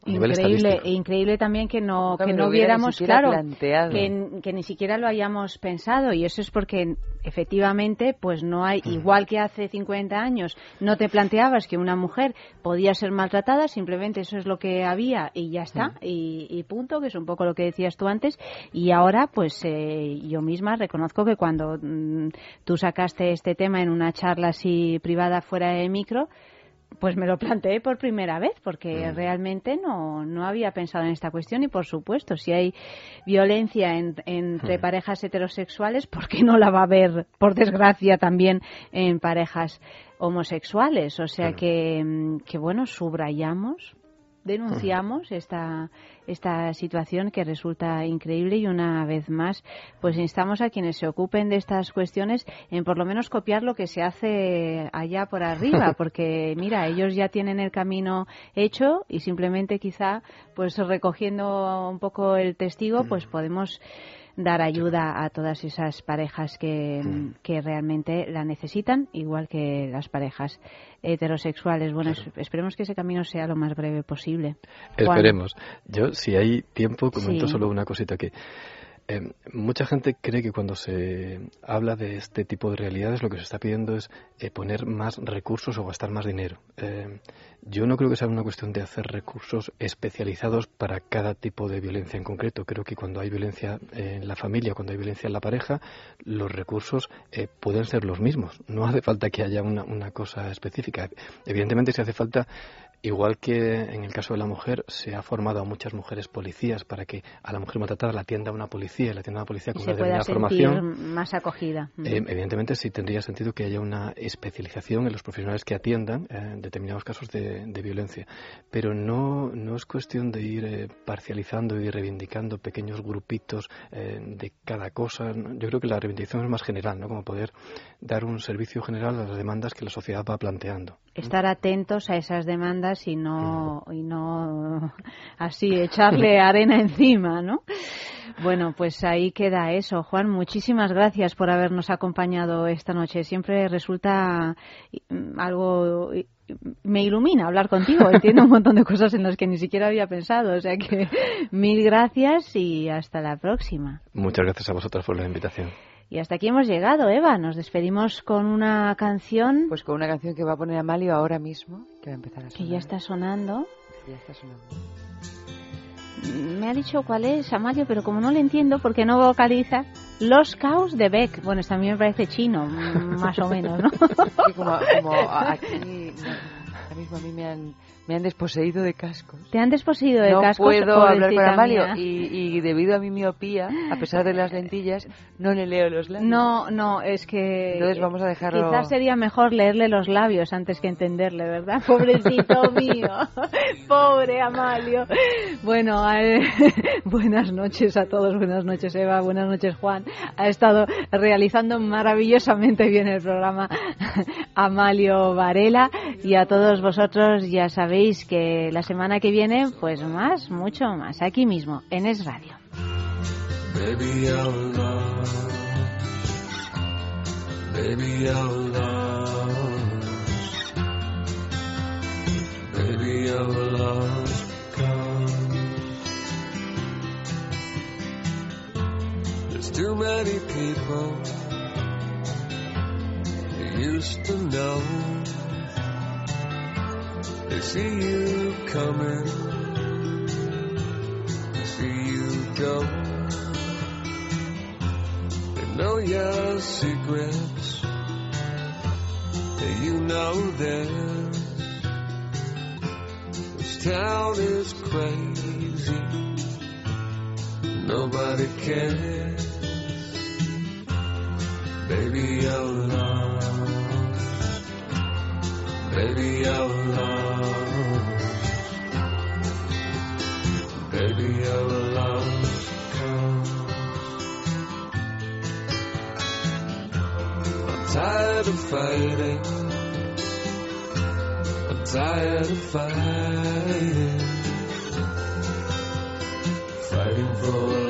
Increíble, e increíble también que no, que no siquiera claro, planteado. que, que ni siquiera lo hayamos pensado. Y eso es porque efectivamente pues no hay, igual que hace 50 años no te planteabas que una mujer podía ser maltratada, simplemente eso es lo que había y ya está, y, y punto, que es un poco lo que decías tú antes. Y ahora pues eh, yo misma reconozco que cuando mm, tú sacaste este tema en una charla así privada fuera de micro, pues me lo planteé por primera vez porque realmente no, no había pensado en esta cuestión y por supuesto si hay violencia en- entre parejas heterosexuales ¿por qué no la va a haber por desgracia también en parejas homosexuales? O sea que, mm, que bueno, subrayamos denunciamos esta esta situación que resulta increíble y una vez más pues instamos a quienes se ocupen de estas cuestiones en por lo menos copiar lo que se hace allá por arriba porque mira ellos ya tienen el camino hecho y simplemente quizá pues recogiendo un poco el testigo pues podemos dar ayuda a todas esas parejas que, que realmente la necesitan, igual que las parejas heterosexuales. Bueno, es- esperemos que ese camino sea lo más breve posible. Juan. Esperemos. Yo, si hay tiempo, comento Sí. solo una cosita que eh, mucha gente cree que cuando se habla de este tipo de realidades lo que se está pidiendo es eh, poner más recursos o gastar más dinero. Eh, yo no creo que sea una cuestión de hacer recursos especializados para cada tipo de violencia en concreto. Creo que cuando hay violencia en la familia, cuando hay violencia en la pareja, los recursos eh, pueden ser los mismos. No hace falta que haya una, una cosa específica. Evidentemente, si hace falta Igual que en el caso de la mujer, se ha formado a muchas mujeres policías para que a la mujer maltratada la atienda una policía y la atienda una policía Y con se una pueda determinada formación. más acogida. Eh, evidentemente sí tendría sentido que haya una especialización en los profesionales que atiendan eh, determinados casos de, de violencia, pero no, no es cuestión de ir eh, parcializando y reivindicando pequeños grupitos eh, de cada cosa. Yo creo que la reivindicación es más general, ¿no? como poder dar un servicio general a las demandas que la sociedad va planteando. Estar atentos a esas demandas y no y no así echarle arena encima, ¿no? Bueno, pues ahí queda eso. Juan, muchísimas gracias por habernos acompañado esta noche. Siempre resulta mm, algo me ilumina hablar contigo. Entiendo un montón de cosas en las que ni siquiera había pensado. O sea que mil gracias y hasta la próxima. Muchas gracias a vosotros por la invitación. Y hasta aquí hemos llegado, Eva. Nos despedimos con una canción Pues con una canción que va a poner Amalio ahora mismo, que va a empezar a que sonar. ya está sonando. Ya está sonando. Me ha dicho cuál es, Amalia, pero como no le entiendo porque no vocaliza, Los Caos de Beck. Bueno, esto a mí me parece chino, más o menos, ¿no? Sí, como, como aquí, ahora mismo a mí me han, me han desposeído de cascos. Te han desposeído de no cascos. puedo hablar con Amalio y, y debido a mi miopía, a pesar de las lentillas, no le leo los labios. No, no, es que... Entonces vamos a dejarlo- Quizás sería mejor leerle los labios antes que entenderle, ¿verdad? Pobrecito mío. Pobre Amalio. Bueno, eh, buenas noches a todos. Buenas noches, Eva. Buenas noches, Juan. Ha estado realizando maravillosamente bien el programa Amalio Varela. Y a todos vosotros ya sabéis sabéis que la semana que viene, pues más, mucho más, aquí mismo, en Es Radio. Baby, I'm love. Baby, I'm lost. Baby, I'm lost. There's too many people who used to know. They see you coming, they see you go. They know your secrets, and you know theirs. This town is crazy, nobody cares. Baby, you fighting. I'm tired of fighting. Fighting for